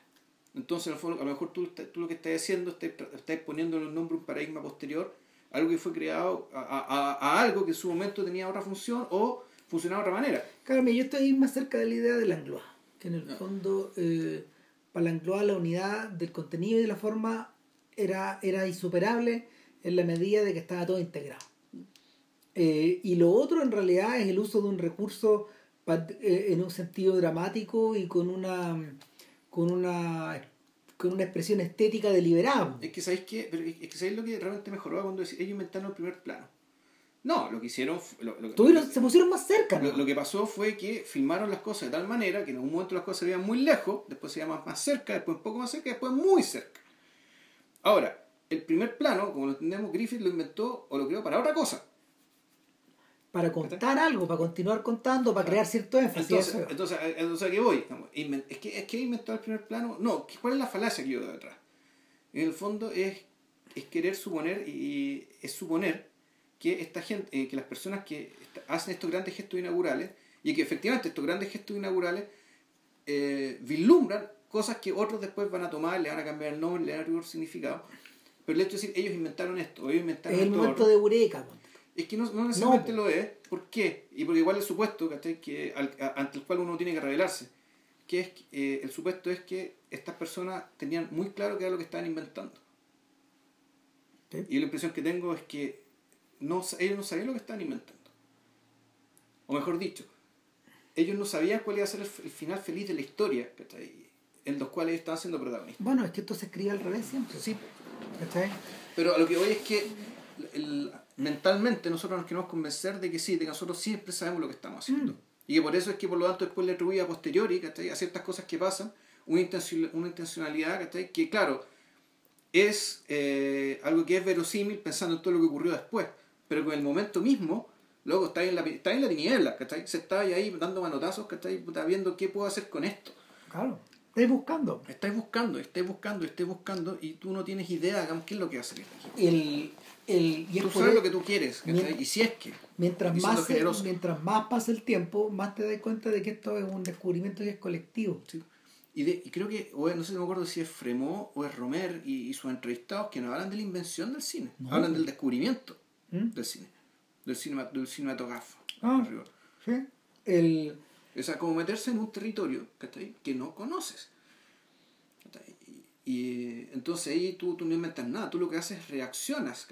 Entonces, a lo mejor tú, tú lo que estás haciendo, estás, estás poniendo en el nombre un paradigma posterior, algo que fue creado a, a- a- algo que en su momento tenía otra función o funcionaba de otra manera. Mira, yo estoy más cerca de la idea de Langlois, que en el Ya. fondo eh, para Langlois la unidad del contenido y de la forma era, era insuperable en la medida de que estaba todo integrado. Eh, y lo otro en realidad es el uso de un recurso eh, en un sentido dramático y con una con una con una expresión estética deliberada. Es que sabéis que, es que sabéis lo que realmente mejoró cuando ellos inventaron el primer plano. No, lo que hicieron. Lo, se pusieron más cerca. Lo, que pasó fue que filmaron las cosas de tal manera que en un momento las cosas se veían muy lejos, después se veían más cerca, después un poco más cerca, después muy cerca. Ahora, el primer plano, como lo entendemos, Griffith lo inventó o lo creó para otra cosa. Para contar algo, para continuar contando, para crear cierto énfasis. Entonces, entonces, entonces, ¿a qué voy? Es que, es que inventó el primer plano. No, ¿cuál es la falacia que yo veo detrás? En el fondo es, es querer suponer, y es suponer que esta gente, eh, que las personas que hacen estos grandes gestos inaugurales, y que efectivamente estos grandes gestos inaugurales eh, vislumbran cosas que otros después van a tomar, le van a cambiar el nombre, le van a dar significado. Pero el hecho de decir, ellos inventaron esto, ellos inventaron Es el momento de Eureka. Es que no, no necesariamente lo es. ¿Por qué? Y porque igual el supuesto que ante el cual uno tiene que revelarse, que es eh, el supuesto es que estas personas tenían muy claro qué era lo que estaban inventando. Y la impresión que tengo es que no, ellos no sabían lo que estaban inventando. O mejor dicho, ellos no sabían cuál iba a ser el, final feliz de la historia, en los cuales ellos estaban siendo protagonistas. Bueno, es que esto se escribe al revés siempre. Sí. Pero a lo que voy es que mentalmente nosotros nos queremos convencer de que sí, de que nosotros siempre sabemos lo que estamos haciendo. Mm. Y que por eso es que por lo tanto después le atribuye a posteriori a ciertas cosas que pasan una, una intencionalidad que claro, es eh, algo que es verosímil pensando en todo lo que ocurrió después pero con el momento mismo, luego está en la, está en la tiniebla, ¿cachai? Se está ahí dando manotazos, ¿cachai? Está viendo qué puedo hacer con esto. Claro. Estáis buscando. Estáis buscando, estáis buscando, estáis buscando y tú no tienes idea, digamos, qué es lo que va a salir El, el, tú sabes lo que tú quieres, y si es que. Mientras más, mientras más pasa el tiempo, más te das cuenta de que esto es un descubrimiento y es colectivo. Sí. Y, de, y creo que, o no sé, no me acuerdo si es Fremont o es Romer y, sus entrevistados que no hablan de la invención del cine, hablan del descubrimiento. ¿Mm? del cine, del, cinema, del cinematográfico. Ah, sí. El... O sea, como meterse en un territorio que no conoces. Y, entonces ahí tú, tú no inventas nada, tú lo que haces es reaccionas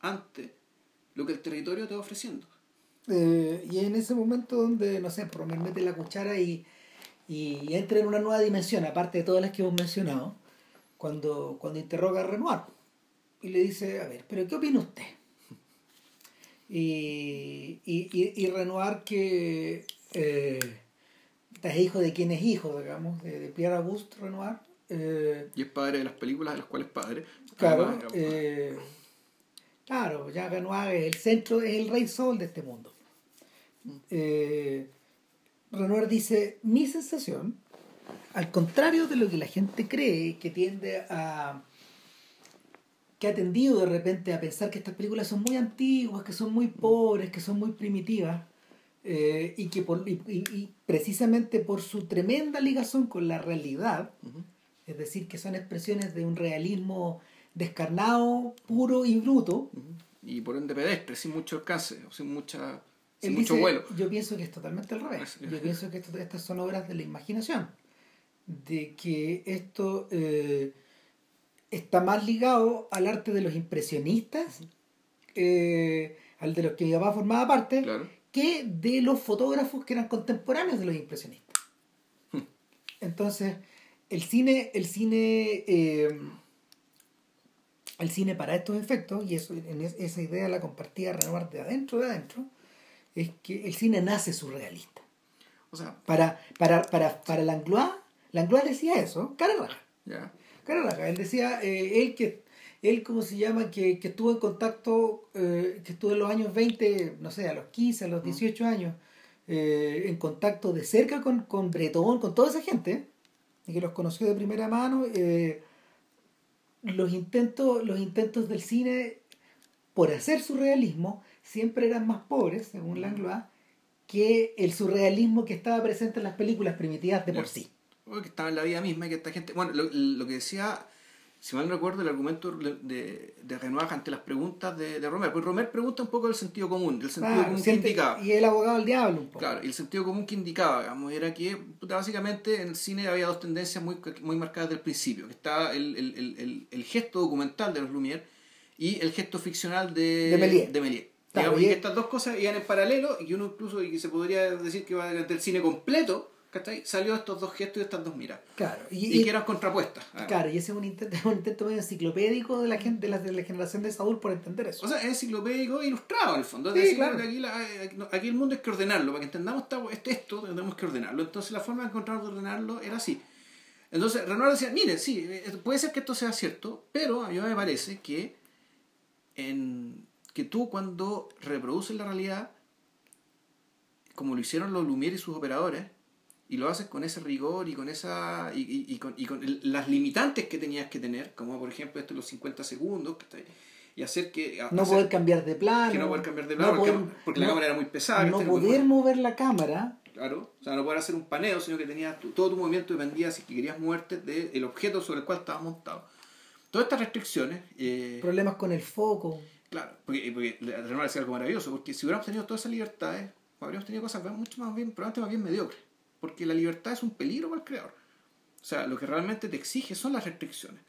ante lo que el territorio te va ofreciendo. Eh, y en ese momento donde, no sé, por me mete la cuchara y, y entra en una nueva dimensión, aparte de todas las que hemos mencionado, cuando, cuando interroga a Renoir y le dice, a ver, pero ¿qué opina usted? y, y, y, Renoir que eh, es hijo de quien es hijo, digamos, de, Pierre Auguste Renoir. Eh, y es padre de las películas de las cuales es padre. Claro, eh, claro, ya Renoir es el centro, es el rey sol de este mundo. Eh, Renoir dice, mi sensación, al contrario de lo que la gente cree, que tiende a que ha tendido de repente a pensar que estas películas son muy antiguas, que son muy pobres, que son muy primitivas, eh, y que por, y, precisamente por su tremenda ligación con la realidad, es decir, que son expresiones de un realismo descarnado, puro y bruto. Y por ende pedestre, sin mucho alcance, sin, mucha, sin mucho vuelo. Yo pienso que es totalmente al revés. Yo pienso que estas son obras de la imaginación, de que esto... Eh, está más ligado al arte de los impresionistas, eh, al de los que mi papá formaba parte, que de los fotógrafos que eran contemporáneos de los impresionistas. Hmm. Entonces, el cine, el cine, eh, el cine para estos efectos, y eso, en esa idea la compartía Renoir de adentro de adentro, es que el cine nace surrealista. O sea, para, para, para, para Langlois, Langlois decía eso, cara raja. Él decía, eh, él que él como se llama, que, que estuvo en contacto, eh, que estuvo en los años 20, no sé, a los 15, a los 18 años, eh, en contacto de cerca con, con Bretón, con toda esa gente, y que los conoció de primera mano, los, intentos, los intentos del cine por hacer surrealismo siempre eran más pobres, según Langlois, que el surrealismo que estaba presente en las películas primitivas de por sí que estaba en la vida misma y que esta gente. Bueno, lo, que decía, si mal no recuerdo, el argumento de, de Renoir ante las preguntas de, de Romer. Pues Romer pregunta un poco del sentido común, del sentido común que indicaba. Y el abogado del diablo, un poco. Claro, y el sentido común que indicaba, digamos, era que básicamente en el cine había dos tendencias muy, muy marcadas desde el principio: que estaba el, el, el, el, gesto documental de los Lumière y el gesto ficcional de, de Méliès. De Digamos, y y- estas dos cosas iban en paralelo y que uno incluso y que se podría decir que va del cine completo, ¿cachai? Salió estos dos gestos y estas dos miradas. Claro, y, Y, y- que eran contrapuestas. además. claro, y ese es un intento, un intento medio enciclopédico de la gente, de la, de la generación de Saúl por entender eso. O sea, es enciclopédico e ilustrado el fondo. Es Sí, decir, claro. que aquí, la- aquí, no, aquí el mundo hay que ordenarlo. Para que entendamos este, esto, tenemos que ordenarlo. Entonces la forma de encontrar de ordenarlo era así. Entonces Renoir decía, mire, sí, eh, puede ser que esto sea cierto, pero a mí me parece que, en, que tú cuando reproduces la realidad, como lo hicieron los Lumière y sus operadores, y lo haces con ese rigor y con esa y, y- y con, y con las limitantes que tenías que tener, como por ejemplo esto de los 50 segundos, y hacer que... no hacer- poder cambiar de plano. que no poder cambiar de plano, no porque, poder- porque la cámara era muy pesada. No poder mover la cámara. Claro, o sea, no poder hacer un paneo, sino que tenías tu- todo tu movimiento dependía si que querías moverte del objeto sobre el cual estabas montado. Todas estas restricciones, eh, problemas con el foco. claro, porque, porque Renoir decía algo maravilloso, porque si hubiéramos tenido todas esas libertades, habríamos tenido cosas mucho más bien, probablemente más bien mediocres, porque la libertad es un peligro para el creador. O sea, lo que realmente te exige son las restricciones.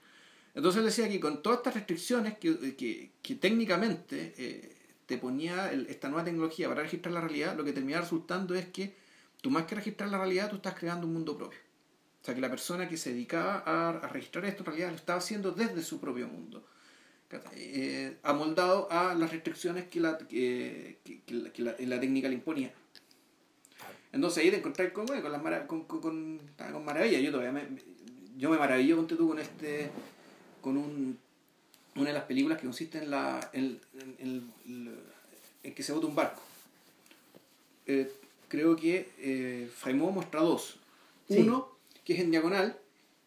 Entonces decía que con todas estas restricciones que, que, que técnicamente eh, te ponía el- esta nueva tecnología para registrar la realidad, lo que terminaba resultando es que tú más que registrar la realidad, tú estás creando un mundo propio. O sea, que la persona que se dedicaba a, a registrar esto en realidad lo estaba haciendo desde su propio mundo. Eh, amoldado a las restricciones que la, que, que- que la- la técnica le imponía. Entonces ahí te encontrás con, bueno, con, las mara- con, con, con, con maravilla. Yo todavía me, yo me maravillo ponte tú con este con un, una de las películas que consiste en la en, en- en- en- en que se bota un barco. Eh, creo que eh, Faimó muestra dos. Sí. Uno, que es en diagonal,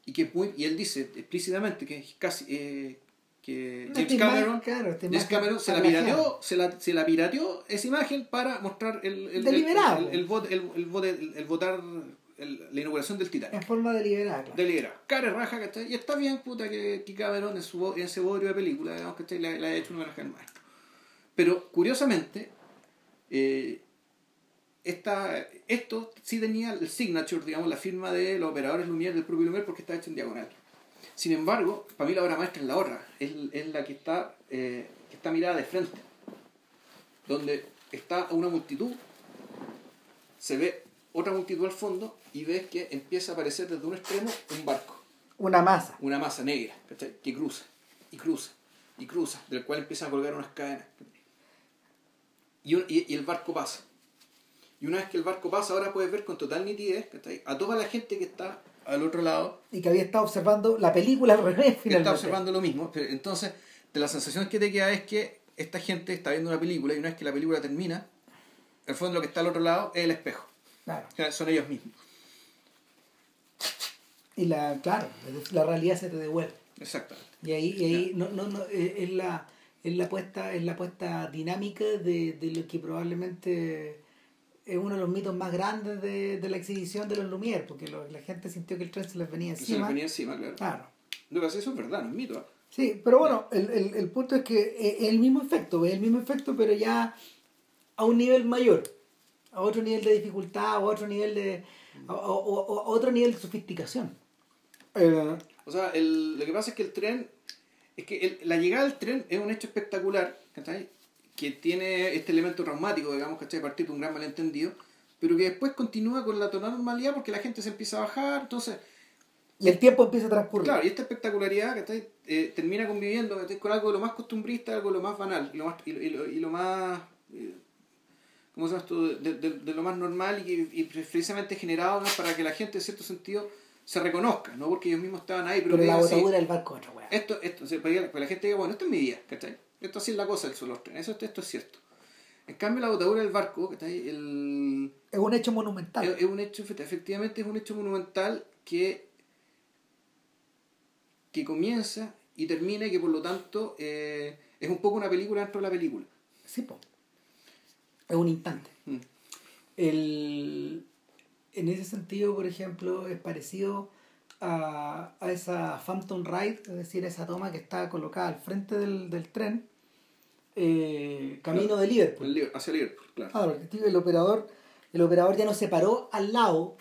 y que es muy, y él dice explícitamente que es casi eh, que James Cameron, claro, James Cameron se la pirateó, se la, se la pirateó esa imagen para mostrar el, el, el, Deliberado. el, el, vot- el, el vote- el- el votar la inauguración del Titanic. En forma deliberada. claro. Deliberado. Cara raja, ¿cachai? Y está bien, puta, que, que Cameron en, su, en ese bodrio de película, digamos, ¿cachai? Le, le ha hecho un homenaje al maestro. Pero, curiosamente, eh, esta, esto sí tenía el signature, digamos, la firma de los operadores Lumière del propio Lumière porque está hecho en diagonal. Sin embargo, para mí la obra maestra es la otra, es, es la que está, eh, que está mirada de frente, donde está una multitud, se ve otra multitud al fondo y ves que empieza a aparecer desde un extremo un barco, Una masa. una masa negra, ¿cachai? que cruza, y cruza, y cruza, del cual empiezan a colgar unas cadenas. Y, un- y- y el barco pasa. Y una vez que el barco pasa, ahora puedes ver con total nitidez ¿cachai? a toda la gente que está al otro lado Y que había estado observando la película al revés que finalmente. está observando lo mismo. Pero entonces, de la sensación que te queda es que esta gente está viendo una película y una vez que la película termina, en el fondo lo que está al otro lado es el espejo. Claro. Son ellos mismos. Y la, claro, la realidad se te devuelve. Exactamente. Y ahí, y ahí no, no, no, eh, es la, es la puesta, es la puesta dinámica de, de lo que probablemente es uno de los mitos más grandes de, de la exhibición de los Lumière, porque lo- la gente sintió que el tren se les venía Y se les encima. venía encima, claro. Claro. No, pero eso es verdad, no es mito. ¿eh? Sí, pero bueno, el, el, el punto es que es el mismo efecto, es el mismo efecto, pero ya a un nivel mayor, a otro nivel de dificultad, a otro nivel de, a, a- otro nivel de sofisticación. Eh, O sea, el- lo que pasa es que el tren, es que el- la llegada del tren es un hecho espectacular, ¿cachai? Que tiene este elemento traumático, digamos, ¿cachai? A partir de un gran malentendido, pero que después continúa con la normalidad porque la gente se empieza a bajar, entonces, y el tiempo empieza a transcurrir. claro, y esta espectacularidad, ¿cachai? Eh, termina conviviendo ¿cachai? con algo de lo más costumbrista, algo de lo más banal, y lo más, y lo, y lo- y lo más, eh, ¿cómo se llama esto? De, de- de lo más normal y, y precisamente generado ¿no? para que la gente, en cierto sentido, se reconozca, no porque ellos mismos estaban ahí, pero, pero la botadura del barco otra weá. esto, esto, o sea, para que la gente diga, bueno, esto es mi vida, ¿cachai? Esto así es la cosa del solostren, eso esto es cierto. En cambio, la botadura del barco, ¿cachai? El, Es un hecho monumental. es, es un hecho, efectivamente es un hecho monumental que, que comienza y termina y que por lo tanto eh, es un poco una película dentro de la película. Sí, po. Es un instante. Mm. El, en ese sentido, por ejemplo, es parecido a, a esa Phantom Ride, es decir, esa toma que está colocada al frente del, del tren, eh, camino de Liverpool. Hacia Liverpool, claro. Claro, el, operador, el operador ya no se paró al lado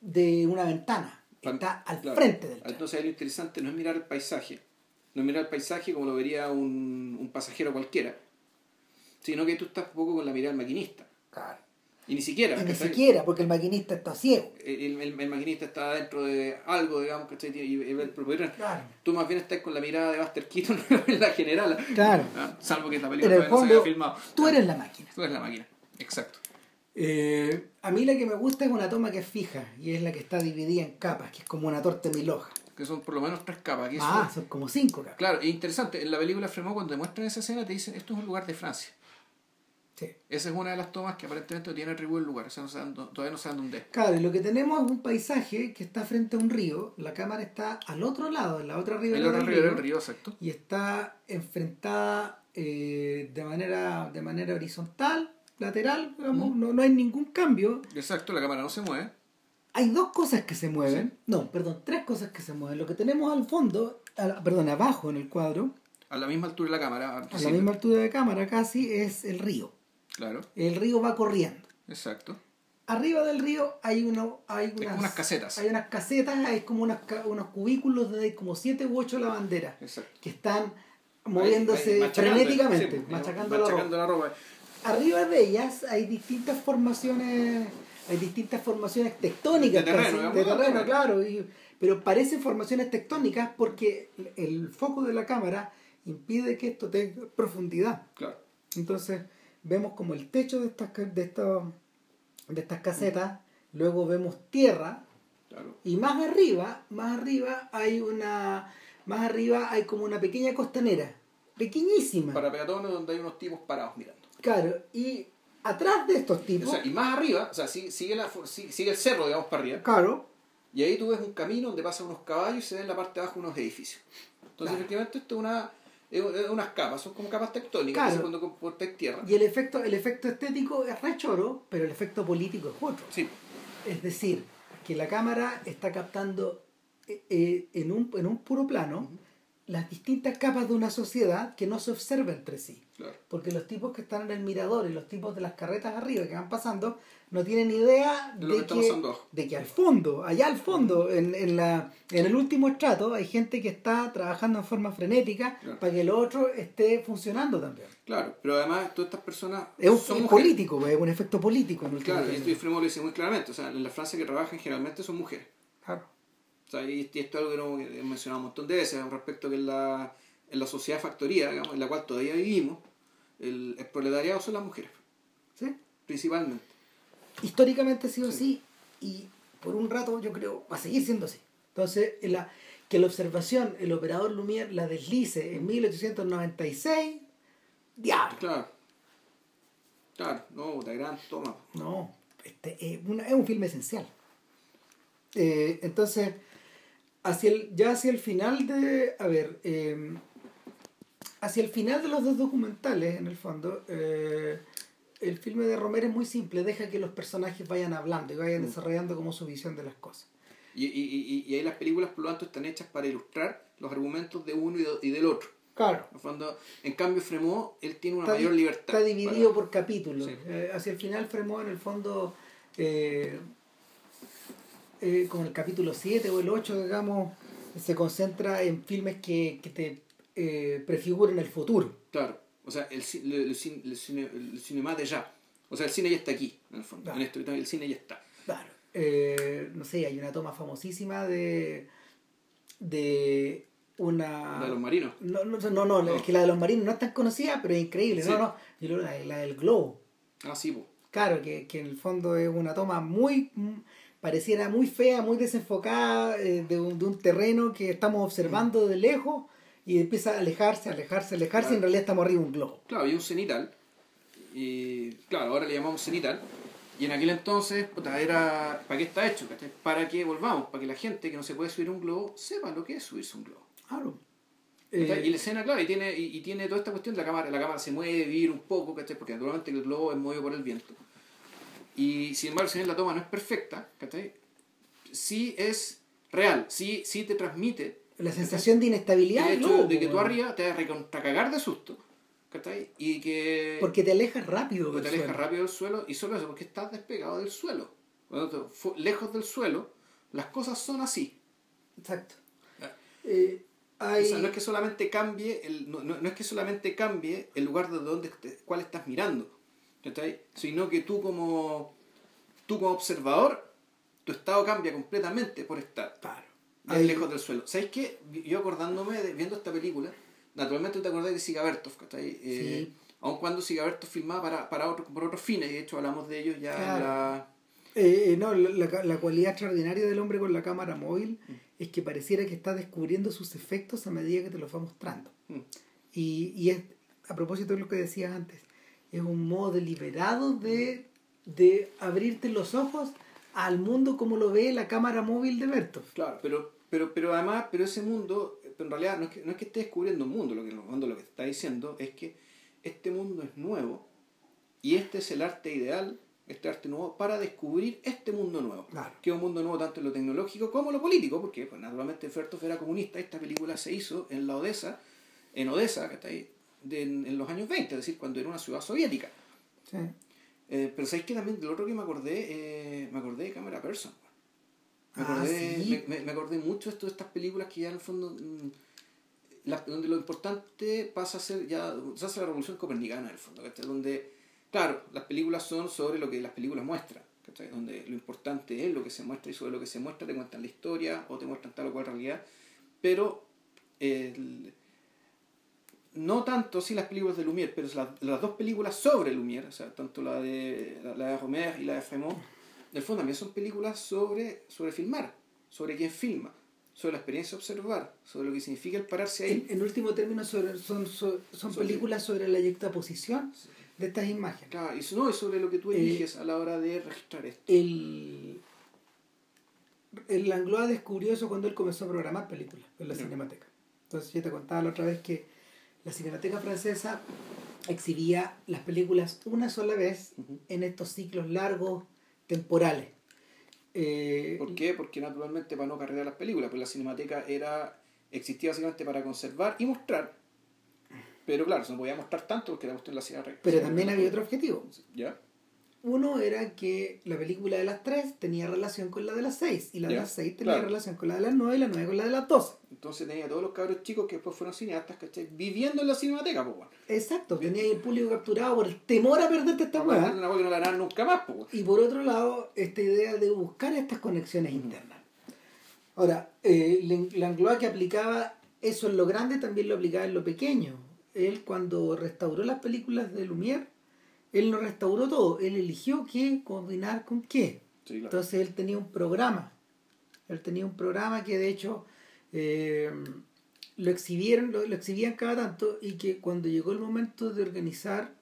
de una ventana, está al Claro. frente del tren. Entonces lo interesante no es mirar el paisaje, no es mirar el paisaje como lo vería un, un pasajero cualquiera, Sino que tú estás un poco con la mirada del maquinista. Claro. Y ni siquiera. Y ni siquiera, porque el maquinista está ciego. El, el- el maquinista está dentro de algo, digamos, ¿cachai? Y, y ve el propio Claro. Tú más bien estás con la mirada de Buster Keaton [LAUGHS] en la general. Claro. Ah, Salvo que la En película no se había filmado. tú eres la máquina. Tú eres la máquina. Exacto. Eh, a mí la que me gusta es una toma que es fija y es la que está dividida en capas, que es como una torta de mil hojas. Que son por lo menos tres capas. que Ah, eso- son como cinco capas. Claro, es interesante. En la película Fremont, cuando te muestran esa escena, te dicen esto es un lugar de Francia. Sí. Esa es una de las tomas que aparentemente tiene atribuido el lugar. O sea, no todavía no saben dónde es. Claro, y lo que tenemos es un paisaje que está frente a un río, la cámara está al otro lado, en la otra ribera El otro del río río, del río, exacto. y está enfrentada eh, de, manera, de manera horizontal, lateral, digamos, no, no hay ningún cambio. Exacto, la cámara no se mueve. Hay dos cosas que se mueven, no, perdón, tres cosas que se mueven. Lo que tenemos al fondo, perdón, abajo en el cuadro, A la misma altura de la cámara. a la misma altura de cámara casi, es el río. Claro, El río va corriendo. exacto. Arriba del río hay, uno, hay unas, como unas casetas. Hay unas casetas, hay como unas, unos cubículos de como siete u ocho lavanderas Exacto. que están moviéndose Ahí, frenéticamente, sí, machacando, la ropa. la ropa. Arriba de ellas hay distintas formaciones, hay distintas formaciones tectónicas De terreno, casi, de claro, y- pero parecen formaciones tectónicas porque el foco de la cámara impide que esto tenga profundidad. Claro. Entonces vemos como el techo de estas de de estas casetas, luego vemos tierra Claro. y más arriba, más arriba hay una más arriba hay como una pequeña costanera, pequeñísima. Para peatones donde hay unos tipos parados mirando. Claro, y atrás de estos O tipos, sea, y más arriba, o sea, sigue, la, sigue, el cerro, digamos, para arriba. claro, Y ahí tú ves un camino donde pasan unos caballos y se ven en la parte de abajo unos edificios. Entonces, Claro. efectivamente, esto es una, unas capas, son como capas tectónicas, Claro. cuando comportáis tierra. y el efecto el efecto estético es re choro, pero el efecto político es otro. Sí, Es decir, que la cámara está captando eh, eh, en, un, en un puro plano las distintas capas de una sociedad que no se observa entre sí. claro. Porque los tipos que están en el mirador y los tipos de las carretas arriba que van pasando no tienen idea De que de al fondo, allá al fondo, en, en, la, en el último estrato, hay gente que está trabajando en forma frenética Claro. para que lo otro esté funcionando también. Claro, pero además todas estas personas Es un son mujeres. político, es un efecto político. En última Claro, y esto lo dice muy claramente. O sea, en la Francia que trabajan generalmente son mujeres. Claro. Y, y esto es algo que, no, he mencionado un montón de veces respecto a que en la, en la sociedad factoría, digamos, en la cual todavía vivimos, el, el proletariado son las mujeres, ¿Sí? principalmente. históricamente ha sido así y por un rato yo creo va a seguir siendo así. Entonces, en la, que la observación, el operador Lumière la deslice en 1896, diablo. Claro. Claro, no, la gran toma. No, este, es, una- es un filme esencial. Eh, entonces, hacia el, ya hacia el final de, a ver, eh, hacia el final de los dos documentales, en el fondo, eh, el filme de Romero es muy simple, deja que los personajes vayan hablando y vayan Mm. desarrollando como su visión de las cosas. Y, y, y, y ahí las películas, por lo tanto, están hechas para ilustrar los argumentos de uno y, de- y del otro. Claro. En, el fondo, en cambio, Fremont, él tiene una Está, mayor libertad. está dividido para- por capítulos. Sí. Eh, hacia el final Fremont en el fondo, eh, eh, con el capítulo 7 o el 8, digamos, se concentra en filmes que, que te eh, prefiguran el futuro. Claro, o sea, el, el, cine, el, cine, el cinema de ya. O sea, el cine ya está aquí, en el fondo. Claro. En esto, el cine ya está. Claro. Eh, no sé, hay una toma famosísima de de una La de los marinos. no, no, no, no, No. es que la de los marinos no es tan conocida, pero es increíble. Sí. No, no, yo creo la, la del globo. Ah, sí, pues. Claro, que, que en el fondo es una toma muy, pareciera muy fea, muy desenfocada eh, de, un, de un terreno que estamos observando de lejos y empieza a alejarse, alejarse, alejarse y en Claro. realidad estamos arriba de un globo. Claro, había un cenital. Y claro, ahora le llamamos cenital. Y en aquel entonces, puta, era. ¿Para qué está hecho? Para que volvamos, para que la gente que no se puede subir un globo sepa lo que es subirse un globo. Claro. Eh, y la escena, claro, y tiene, y, y tiene toda esta cuestión de la cámara, la cámara se mueve, vibra un poco, ¿cachai? Porque naturalmente el globo es movido por el viento. Y sin embargo, si bien la toma no es perfecta, ¿cachai? Sí es real, sí, sí te transmite la sensación de inestabilidad el hecho globo, de que tú arriba te vas a recontracagar de susto, ¿cachai? Y que porque te alejas rápido del te alejas suelo. rápido del suelo y solo eso, porque estás despegado del suelo. Cuando te- lejos del suelo, las cosas son así. Exacto. Ah. Eh, Hay- O sea, no es que solamente cambie el, no, no- no es que solamente cambie el lugar de donde te- cuál estás mirando, ¿cachai? sino que tú como tú como observador, tu estado cambia completamente por estar Claro. Hay- lejos del suelo. ¿Sabes qué? Yo acordándome, de, viendo esta película, naturalmente te acordás de Sigabertov, ¿cachai? Eh, Sí. aun cuando Sigabertov filmaba para, para otro, por otros fines, y de hecho hablamos de ellos ya en Claro. la... Eh, eh, no, la, la- la cualidad extraordinaria del hombre con la cámara móvil Mm. es que pareciera que está descubriendo sus efectos a medida que te los va mostrando. Mm. Y, y es, a propósito de lo que decías antes, es un modo deliberado de, de abrirte los ojos al mundo como lo ve la cámara móvil de Bertov. Claro, pero, pero, pero además, pero ese mundo, en realidad no es que, no es que esté descubriendo un mundo, lo que en el fondo lo que está diciendo es que este mundo es nuevo y este es el arte ideal, este arte nuevo, para descubrir este mundo nuevo. Claro. Que es un mundo nuevo tanto en lo tecnológico como en lo político, porque pues, naturalmente Fertov era comunista, esta película se hizo en la Odessa, en Odessa, que está ahí, de- en, en los años 20, es decir, cuando era una ciudad soviética. Sí. Eh, pero sabéis que también, lo otro que me acordé, eh, me acordé de Cámara Person. Me Ah, acordé, sí. me, me- me acordé mucho de esto- de estas películas que ya en el fondo, mm, la- donde lo importante pasa a ser ya, se hace la revolución copernicana en el fondo, ¿cachai? Donde, claro, las películas son sobre lo que las películas muestran, ¿cachai? Donde lo importante es lo que se muestra y sobre lo que se muestra te cuentan la historia o te muestran tal o cual realidad, pero el- no tanto sí las películas de Lumière, pero las, las dos películas sobre Lumière, o sea, tanto la de, la, la de Romer y la de Fremont, en el fondo también son películas sobre, sobre filmar, sobre quién filma, sobre la experiencia de observar, sobre lo que significa el pararse ahí. En, en último término, sobre- son, son, películas sobre la yuxtaposición de estas imágenes. Claro, y, no, y sobre lo que tú Eh, eliges a la hora de registrar esto. El, el Langlois descubrió eso cuando él comenzó a programar películas en la. Cinemateca. Entonces yo te contaba la otra vez que la Cinemateca francesa exhibía las películas una sola vez en estos ciclos largos temporales. Eh, ¿Por qué? Porque naturalmente para no cargar las películas, pues la cinemateca era existía básicamente para conservar y mostrar. Pero claro, se no podía mostrar tanto porque la cuestión la hacía Pero también había otro objetivo. ¿Ya? Uno era que la película de las tres tenía relación con la de las seis y la de las seis tenía claro. relación con la de las nueve y la nueve con la de las doce. Entonces tenía todos los cabros chicos que después fueron cineastas, ¿cachai? Viviendo en la cinemateca, pues bueno. Exacto, tenía el público capturado por el temor a perderte esta Una hueá. hueá que no la harán nunca más, pues. Y por otro lado, esta idea de buscar estas conexiones internas. Ahora, eh, Lang- Langlois que aplicaba eso en lo grande también lo aplicaba en lo pequeño. Él cuando restauró las películas de Lumière, él no restauró todo, él eligió qué combinar con qué. Sí, claro. Entonces él tenía un programa. Él tenía un programa que de hecho eh, lo exhibieron, lo, lo exhibían cada tanto y que cuando llegó el momento de organizar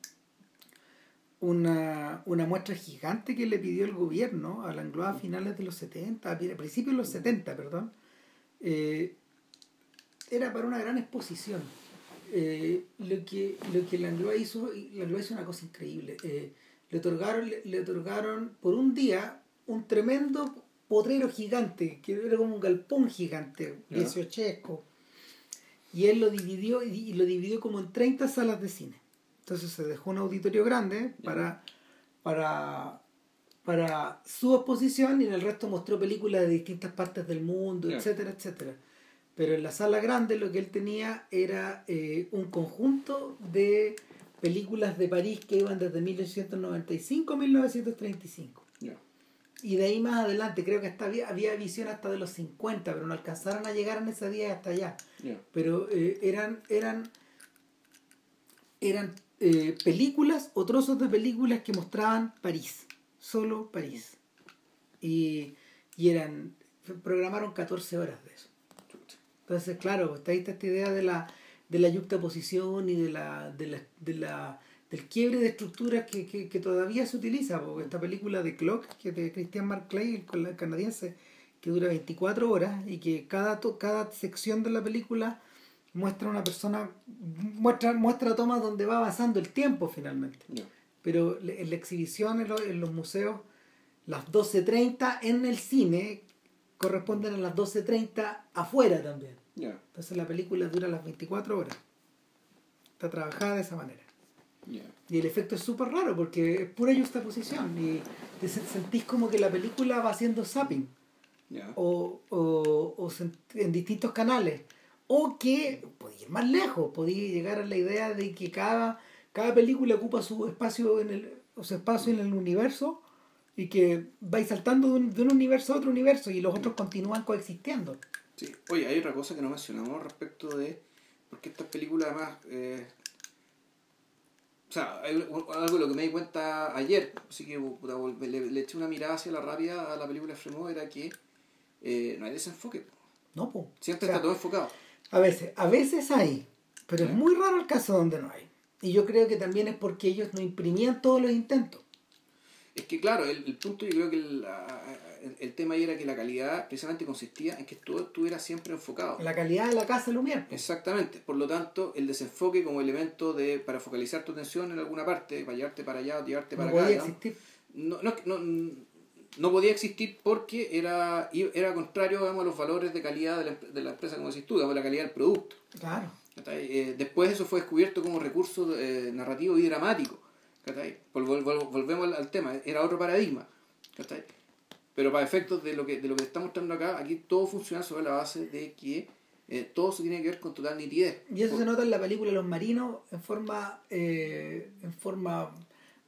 una, una muestra gigante que le pidió el gobierno a Langlois a finales de los 70, a principios de los 70, perdón, eh, era para una gran exposición. Eh, lo que lo que Langlois hizo, y Langlois hizo una cosa increíble. eh, le otorgaron, le, le otorgaron por un día un tremendo potrero gigante, que era como un galpón gigante, dieciochesco. Y él lo dividió, y, lo dividió como en 30 salas de cine. Entonces se dejó un auditorio grande para, para, para su exposición y en el resto mostró películas de distintas partes del mundo, etcétera, etcétera. Pero en la sala grande lo que él tenía era eh, un conjunto de películas de París que iban desde 1895 a 1935. Ya. Y de ahí más adelante, creo que hasta había, había visión hasta de los 50, pero no alcanzaron a llegar en ese día hasta allá. Pero eh, eran, eran, eran eh, películas o trozos de películas que mostraban París, solo París. Y, y eran, programaron 14 horas de eso. Entonces, claro, está ahí está esta idea de la, de la yuxtaposición y de la, de la, de la, del quiebre de estructuras que, que, que todavía se utiliza. Porque esta película de Clock, que es de Christian Mark Clay, el canadiense, que dura 24 horas y que cada, to- cada sección de la película muestra una persona, muestra, muestra tomas donde va avanzando el tiempo finalmente pero en la exhibición en, lo- en los museos, las 12.30 en el cine corresponden a las 12.30 afuera también. Entonces la película dura las 24 horas. Está trabajada de esa manera. Y el efecto es súper raro porque es pura juxtaposición y te se- sentís como que la película va haciendo zapping Ya. o, o, o en distintos canales O que podía ir más lejos, podía llegar a la idea de que cada, cada película ocupa su espacio en el, su espacio en el universo y que vais saltando de un, de un universo a otro universo y los otros continúan coexistiendo. Sí. Oye, hay otra cosa que no mencionamos respecto de. Porque estas películas, además. Eh, o sea, hay algo de lo que me di cuenta ayer, así que puta, le, le, eché una mirada hacia la rápida a la película Fremont, era que eh, no hay desenfoque. No, pues. Siempre está todo enfocado. A veces, a veces hay, pero es muy raro el caso donde no hay. Y yo creo que también es porque ellos no imprimían todos los intentos. Es que claro, el, el punto yo creo que el, el, tema ahí era que la calidad precisamente consistía en que todo estuviera siempre enfocado. La calidad de la casa Lumière. Exactamente. Por lo tanto, el desenfoque como elemento de para focalizar tu atención en alguna parte, para llevarte para allá o llevarte para no acá. Podía ¿no? existir. No, no, no, no, podía existir porque era, era contrario digamos, a los valores de calidad de la, de la empresa, como decís tú, digamos, la calidad del producto. Claro. Eh, después eso fue descubierto como recurso eh, narrativo y dramático. Vol, vol, vol, volvemos al tema, era otro paradigma. Pero para efectos de lo que de lo que está mostrando acá, aquí todo funciona sobre la base de que eh, todo se tiene que ver con total nitidez. Y eso se nota en la película Los Marinos en forma eh, en forma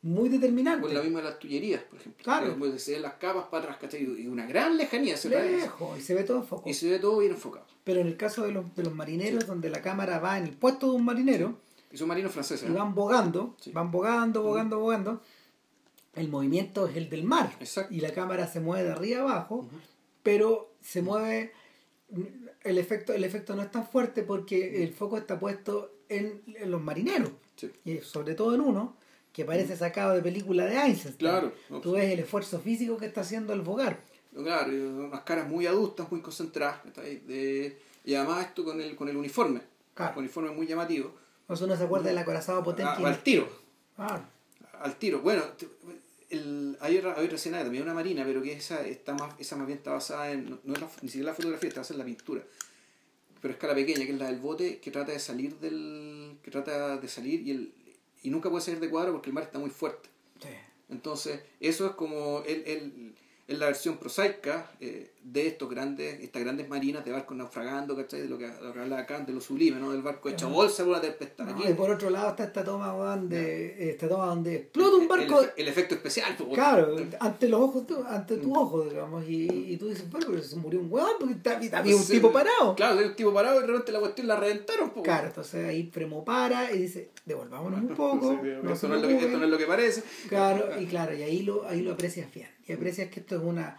muy determinante. Con la misma de las tullerías, por ejemplo. Claro. Que se ven las capas para atrás, ¿cachai? Y una gran lejanía se Lejos, y se ve todo enfocado. Y se ve todo bien enfocado. Pero en el caso de los, de los marineros, sí. donde la cámara va en el puesto de un marinero, y son marinos franceses. Y van bogando, sí. van bogando, bogando, bogando. El movimiento es el del mar. Exacto. Y la cámara se mueve de arriba abajo, uh -huh. pero se mueve. El efecto, el efecto no es tan fuerte porque el foco está puesto en, en los marineros. Sí. Y sobre todo en uno, que parece sacado de película de Einstein. Claro. Tú ves el esfuerzo físico que está haciendo el bogar. Claro, unas caras muy adultas, muy concentradas. De, y además esto con el, con el uniforme. Claro. Un uniforme muy llamativo. O sea, uno se acuerda del acorazado potente. Ah, al tiro. Ah. Al tiro. Bueno, el, hay, otra, hay otra escena también una marina, pero que esa está más, esa más bien está basada en, no, no es la, ni siquiera la fotografía, está basada en la pintura. Pero es escala pequeña, que es la del bote, que trata de salir del. que trata de salir y el y nunca puede salir de cuadro porque el mar está muy fuerte. Sí. Entonces, eso es como el, el, es la versión prosaica eh, de estos grandes, estas grandes marinas de barcos naufragando, ¿cachai? De lo que, lo que habla acá, de lo sublime, ¿no? Del barco hecho bolsa por una tempestad. No, y por otro lado está esta toma donde, esta toma donde explota un barco. El, el, efecto especial. Pues, claro, ante los ojos, ante tus ojos, digamos, y, y tú dices, pero, pero se murió un huevón porque había un tipo parado. Claro, había un tipo parado y de repente la cuestión la reventaron. Pues. Claro, entonces ahí Fremo para y dice, devolvámonos un poco. sí, no esto, no es lo que, esto no es lo que parece. Claro, y claro, y ahí lo, ahí lo aprecias bien. Y aprecias que esto es una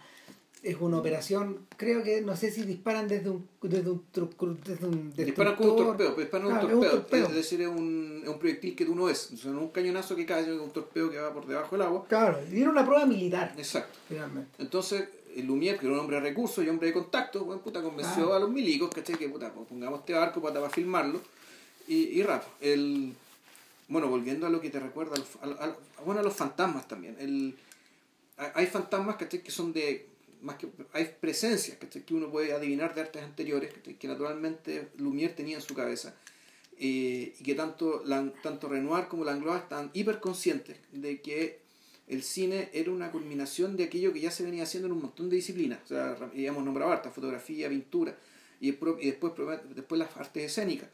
es una operación, creo que no sé si disparan desde un desde un, desde un disparan con un torpedo, disparan claro, un, torpedo, un torpedo, es decir, es un, es un proyectil que tú no ves, o sea, no es un cañonazo que cae, un torpedo que va por debajo del agua. Claro, y era una prueba militar. Exacto. Finalmente. Entonces, el Lumière, que era un hombre de recursos y hombre de contacto, bueno, puta, convenció a los milicos, ¿cachai? Que puta, pues, pongamos este barco para, para filmarlo. Y, y rato, el bueno, volviendo a lo que te recuerda, a, a, a, bueno, a los fantasmas también. El, hay fantasmas ¿cachai? que son de más que hay presencias ¿cachai? que uno puede adivinar de artes anteriores ¿cachai? que naturalmente Lumière tenía en su cabeza eh, y que tanto, la, tanto Renoir como Langlois están hiperconscientes de que el cine era una culminación de aquello que ya se venía haciendo en un montón de disciplinas o sea, hemos nombrado harta, fotografía, pintura y después, después las artes escénicas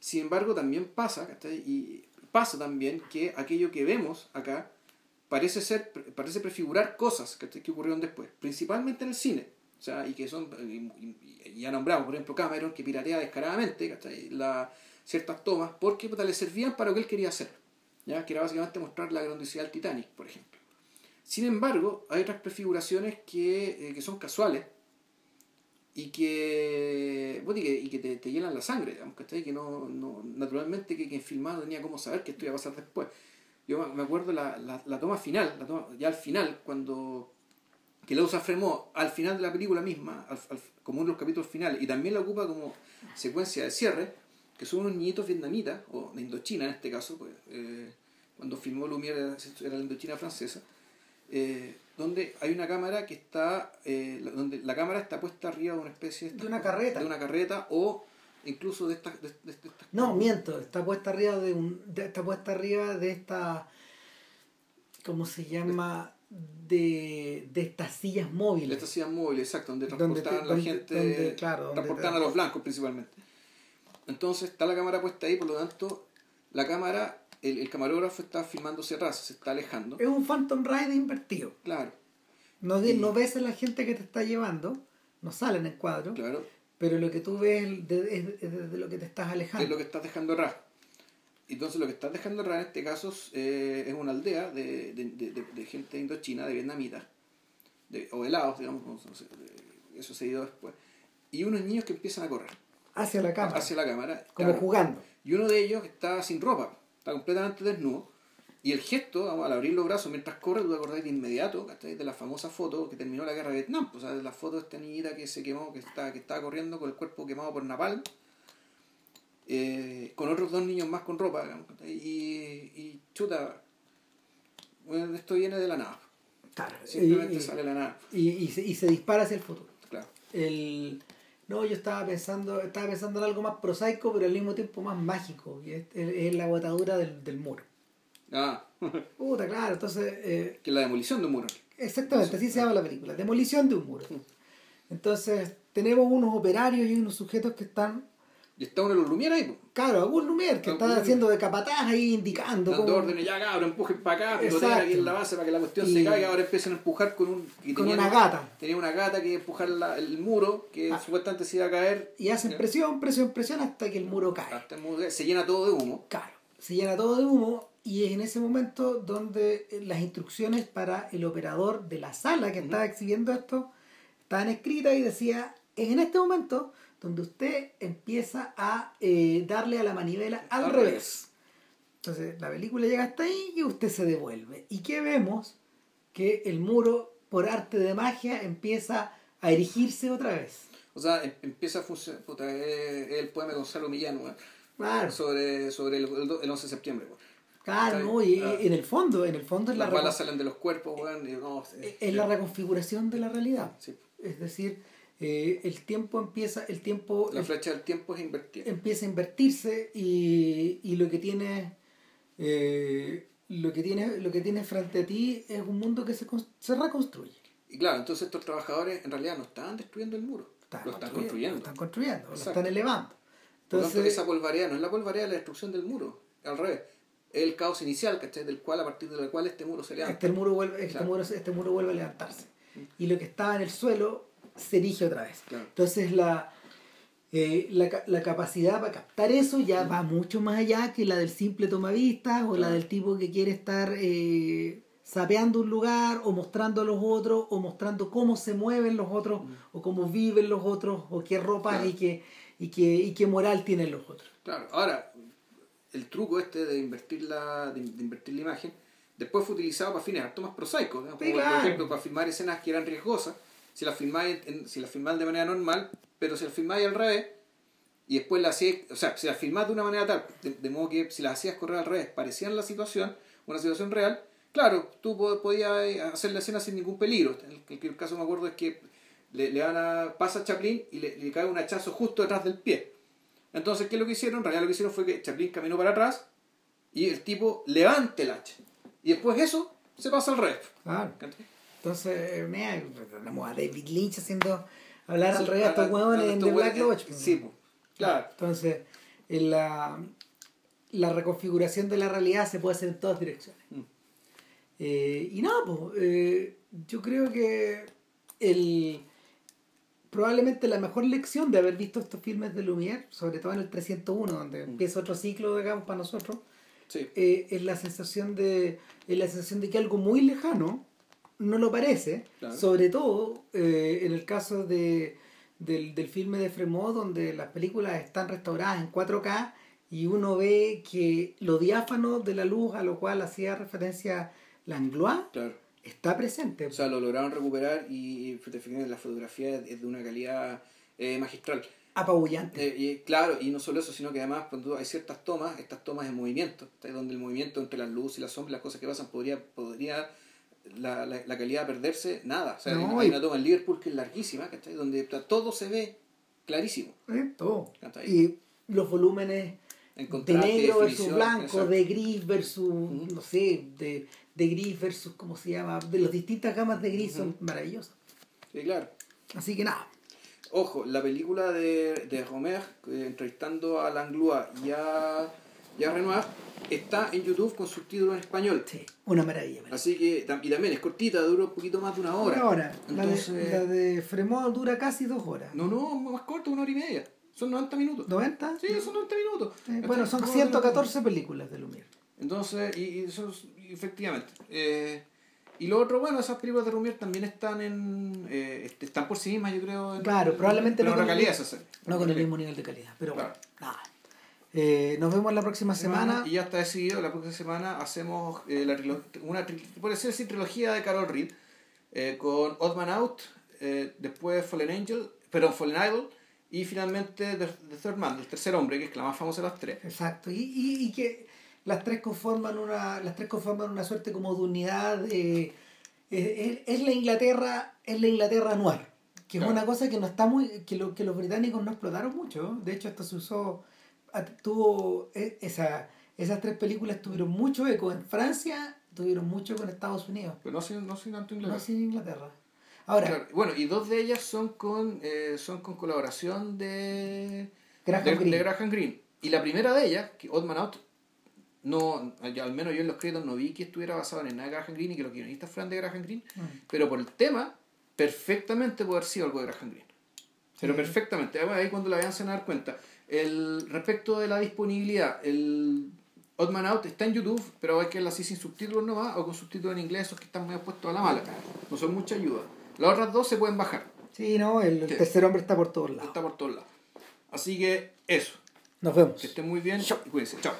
sin embargo también pasa ¿cachai? y pasa también que aquello que vemos acá parece ser parece prefigurar cosas que, que ocurrieron después principalmente en el cine o sea y que son ya nombramos por ejemplo Cameron que piratea descaradamente. La, ciertas tomas porque le servían para lo que él quería hacer ya que era básicamente mostrar la grandiosidad del Titanic por ejemplo sin embargo hay otras prefiguraciones que, eh, que son casuales y que, bueno, y que, y que te, te, llenan la sangre digamos, ¿cachai? que no, no naturalmente que quien filmaba tenía cómo saber que esto iba a pasar después yo me acuerdo la, la, la toma final, la toma, ya al final, cuando que la usa Fremont al final de la película misma, al, al, como uno de los capítulos finales, y también la ocupa como secuencia de cierre, que son unos niñitos vietnamitas, o de Indochina en este caso, pues, eh, cuando filmó Lumière era la Indochina francesa, eh, donde hay una cámara que está, eh, donde la cámara está puesta arriba de una especie de, de una carreta, de una carreta o incluso de estas de, estas no miento está puesta arriba de un de, está puesta arriba de esta cómo se llama de, de estas sillas móviles. De estas sillas móviles, exacto, donde transportaban a la gente, transportaban a los blancos principalmente. Entonces está la cámara puesta ahí, por lo tanto, la cámara, el, el camarógrafo está filmando hacia atrás, se está alejando. Es un Phantom Ride invertido. Claro. No, no ves a la gente que te está llevando, no sale en el cuadro. Claro. Pero lo que tú ves es de, de, lo que te estás alejando. Es lo que estás dejando atrás. Entonces lo que estás dejando atrás en este caso eh, es una aldea de, de, de, gente indochina, de vietnamitas, de, o helados, digamos, eso se ha ido después. Y unos niños que empiezan a correr. Hacia la cámara. Hacia la cámara. Como jugando. Y uno de ellos está sin ropa, está completamente desnudo. Y el gesto, al abrir los brazos mientras corre, tú te acordás de inmediato, De la famosa foto que terminó la guerra de Vietnam, pues, ¿sabes? La foto de esta niñita que se quemó, que, está, que estaba corriendo con el cuerpo quemado por napalm, eh, con otros dos niños más con ropa, y, y chuta, bueno, esto viene de la nada. Claro, Simplemente y, sale la nada. Y, y, se, y se dispara hacia el futuro. Claro. El, no, yo estaba pensando, estaba pensando en algo más prosaico, pero al mismo tiempo más mágico, y es, es la botadura del, del muro. Ah. Puta, claro, entonces... Eh, que la demolición de un muro. Exactamente, así se llama la película, demolición de un muro. Entonces, tenemos unos operarios y unos sujetos que están... Y está uno de los Lumière ahí, Claro, algún Lumière que está haciendo de capataz ahí indicando. Dando órdenes, ya cabrón, empujen para acá, picotean aquí en la base para que la cuestión se caiga. Ahora empiezan a empujar con un. con una gata. Tenía una gata que empujar el muro, que ah. supuestamente se iba a caer. Y hacen presión, presión, presión hasta que el muro cae. Hasta el muro, se llena todo de humo. Claro, se llena todo de humo y es en ese momento donde eh, las instrucciones para el operador de la sala que estaba exhibiendo esto estaban escritas y decía, es en este momento donde usted empieza a eh, darle a la manivela al, revés. Entonces la película llega hasta ahí y usted se devuelve. ¿Y qué vemos? Que el muro, por arte de magia, empieza a erigirse otra vez. O sea, em, empieza a funcionar, el poema de Gonzalo Millano, Claro. Sobre, sobre el, el 11 de septiembre. No, y en el fondo, en el fondo es Las balas salen de los cuerpos, es, la reconfiguración de la realidad. Es decir, eh, el tiempo empieza, el tiempo... La flecha del tiempo es invertir. Empieza a invertirse y, y lo que tiene... Eh, lo que tiene lo que tiene frente a ti es un mundo que se, se reconstruye. Y claro, entonces estos trabajadores en realidad no están destruyendo el muro, lo están construyendo. Lo están construyendo, lo están elevando. Entonces, esa polvareda no es la polvareda de la destrucción del muro, al revés el caos inicial, ¿cachai? Del cual, a partir del cual este muro se levanta. Este muro vuelve, este muro, este muro vuelve a levantarse. Y lo que estaba en el suelo se erige otra vez. Entonces la, eh, la, la, capacidad para captar eso ya va mucho más allá que la del simple tomavistas o la del tipo que quiere estar eh, sapeando un lugar o mostrando a los otros o mostrando cómo se mueven los otros o cómo viven los otros o qué ropa y, qué, y, qué, y qué moral tienen los otros. Claro, ahora el truco este de invertir la, de, invertir la imagen, después fue utilizado para fines harto más prosaicos, por ejemplo para filmar escenas que eran riesgosas, si las filmáis si las filmáis de manera normal, pero si las filmáis al revés, y después las hacías, o sea, si las filmás de una manera tal, de, modo que si las hacías correr al revés, parecían la situación, una situación real, claro, tú podías eh, hacer la escena sin ningún peligro. El, el, caso me acuerdo es que le, le van a, pasa a Chaplin y le, le cae un hachazo justo detrás del pie entonces, ¿qué es lo que hicieron? En realidad lo que hicieron fue que Chaplin caminó para atrás y el tipo levante el hacha. Y después eso se pasa al revés. Claro. Entonces, mira, tenemos a David Lynch haciendo hablar al revés a estos huevones en The Black Lodge. Sí, claro. Entonces, en la, la reconfiguración de la realidad se puede hacer en todas direcciones. Mm. Eh, y no, pues, eh, yo creo que el probablemente la mejor lección de haber visto estos filmes de Lumière, sobre todo en el 301, donde mm. empieza otro ciclo, digamos, para nosotros, eh, es la sensación de es la sensación de que algo muy lejano no lo parece, sobre todo eh, en el caso de, del, del filme de Fremont, donde las películas están restauradas en 4K y uno ve que lo diáfano de la luz a lo cual hacía referencia Langlois claro está presente. O sea, lo lograron recuperar y la fotografía es de una calidad eh, magistral. Apabullante. Eh, y, claro, y no solo eso, sino que además cuando hay ciertas tomas, estas tomas de movimiento, donde el movimiento entre la luz y la sombra, las cosas que pasan, podría, podría la, la, la calidad perderse, nada. O sea, hay, una toma en Liverpool que es larguísima, ¿cachai? donde todo se ve clarísimo. todo. Y los volúmenes En de negro versus blanco, exacto. de gris versus, no sé, de, de gris versus, ¿cómo se llama? De las distintas gamas de gris son maravillosas. Sí, claro. Así que nada, Ojo, la película de, de Romer, eh, entrevistando a Langlois y a, y a Renoir, está en YouTube con subtítulos en español. sí, una maravilla. maravilla. Así que, y también es cortita, dura un poquito más de una hora. Una hora. La de- La de, Fremont dura casi dos horas. no, no, más corto, una hora y media. Son 90 minutos. ¿90? Sí, son 90 minutos. Eh, bueno, son Como- 114 películas de Lumière. Entonces, y, y eso es- efectivamente. Eh, y lo otro, bueno, esas películas de Rumier también están en. eh, están por sí mismas, yo creo. en- Claro, probablemente no con el- calidad esas series. No con el mismo nivel de calidad, pero Claro. bueno, nada. Eh, nos vemos la próxima semana. Y ya está decidido, la próxima semana hacemos eh, la una, puede ser así, trilogía de Carol Reed, con Odd Man Out, después Fallen Angel, perdón, Fallen Idol, y finalmente The, The Third Man, el tercer hombre, que es la más famosa de las tres. Exacto. Y, y, y que las tres conforman una, las tres conforman una suerte como de unidad. de- eh, es, es la Inglaterra, es la Inglaterra noir. Que Claro. es una cosa que no está muy, que, lo, que los británicos no explotaron mucho. De hecho, esto se usó, tuvo e- esa, esas tres películas tuvieron mucho eco en Francia, tuvieron mucho eco en Estados Unidos, Pero no sin, no sin tanto no inglés. así en Inglaterra. Ahora, Claro, Bueno, y dos de ellas son con, eh, son con colaboración de Graham de, Greene. de Graham Greene. Y la primera de ellas, que Odd Man Out, no, al menos yo en los créditos no vi que estuviera basado en nada de Graham Greene y que los guionistas fueran de Graham Greene, Mm. pero por el tema, perfectamente puede haber sido algo de Graham Greene. Pero Sí. perfectamente, Bueno, ahí cuando la vean se van a dar cuenta. El, respecto de la disponibilidad, el Odd Man Out está en YouTube, pero hay que verla así sin subtítulos nomás o con subtítulos en inglés, esos que están muy puestos a la mala. No son mucha ayuda. Las otras dos se pueden bajar. sí, no, el, tercer hombre está por todos lados. Está por todos lados. Así que eso. Nos vemos. Que estén muy bien. Y cuídense. Chao.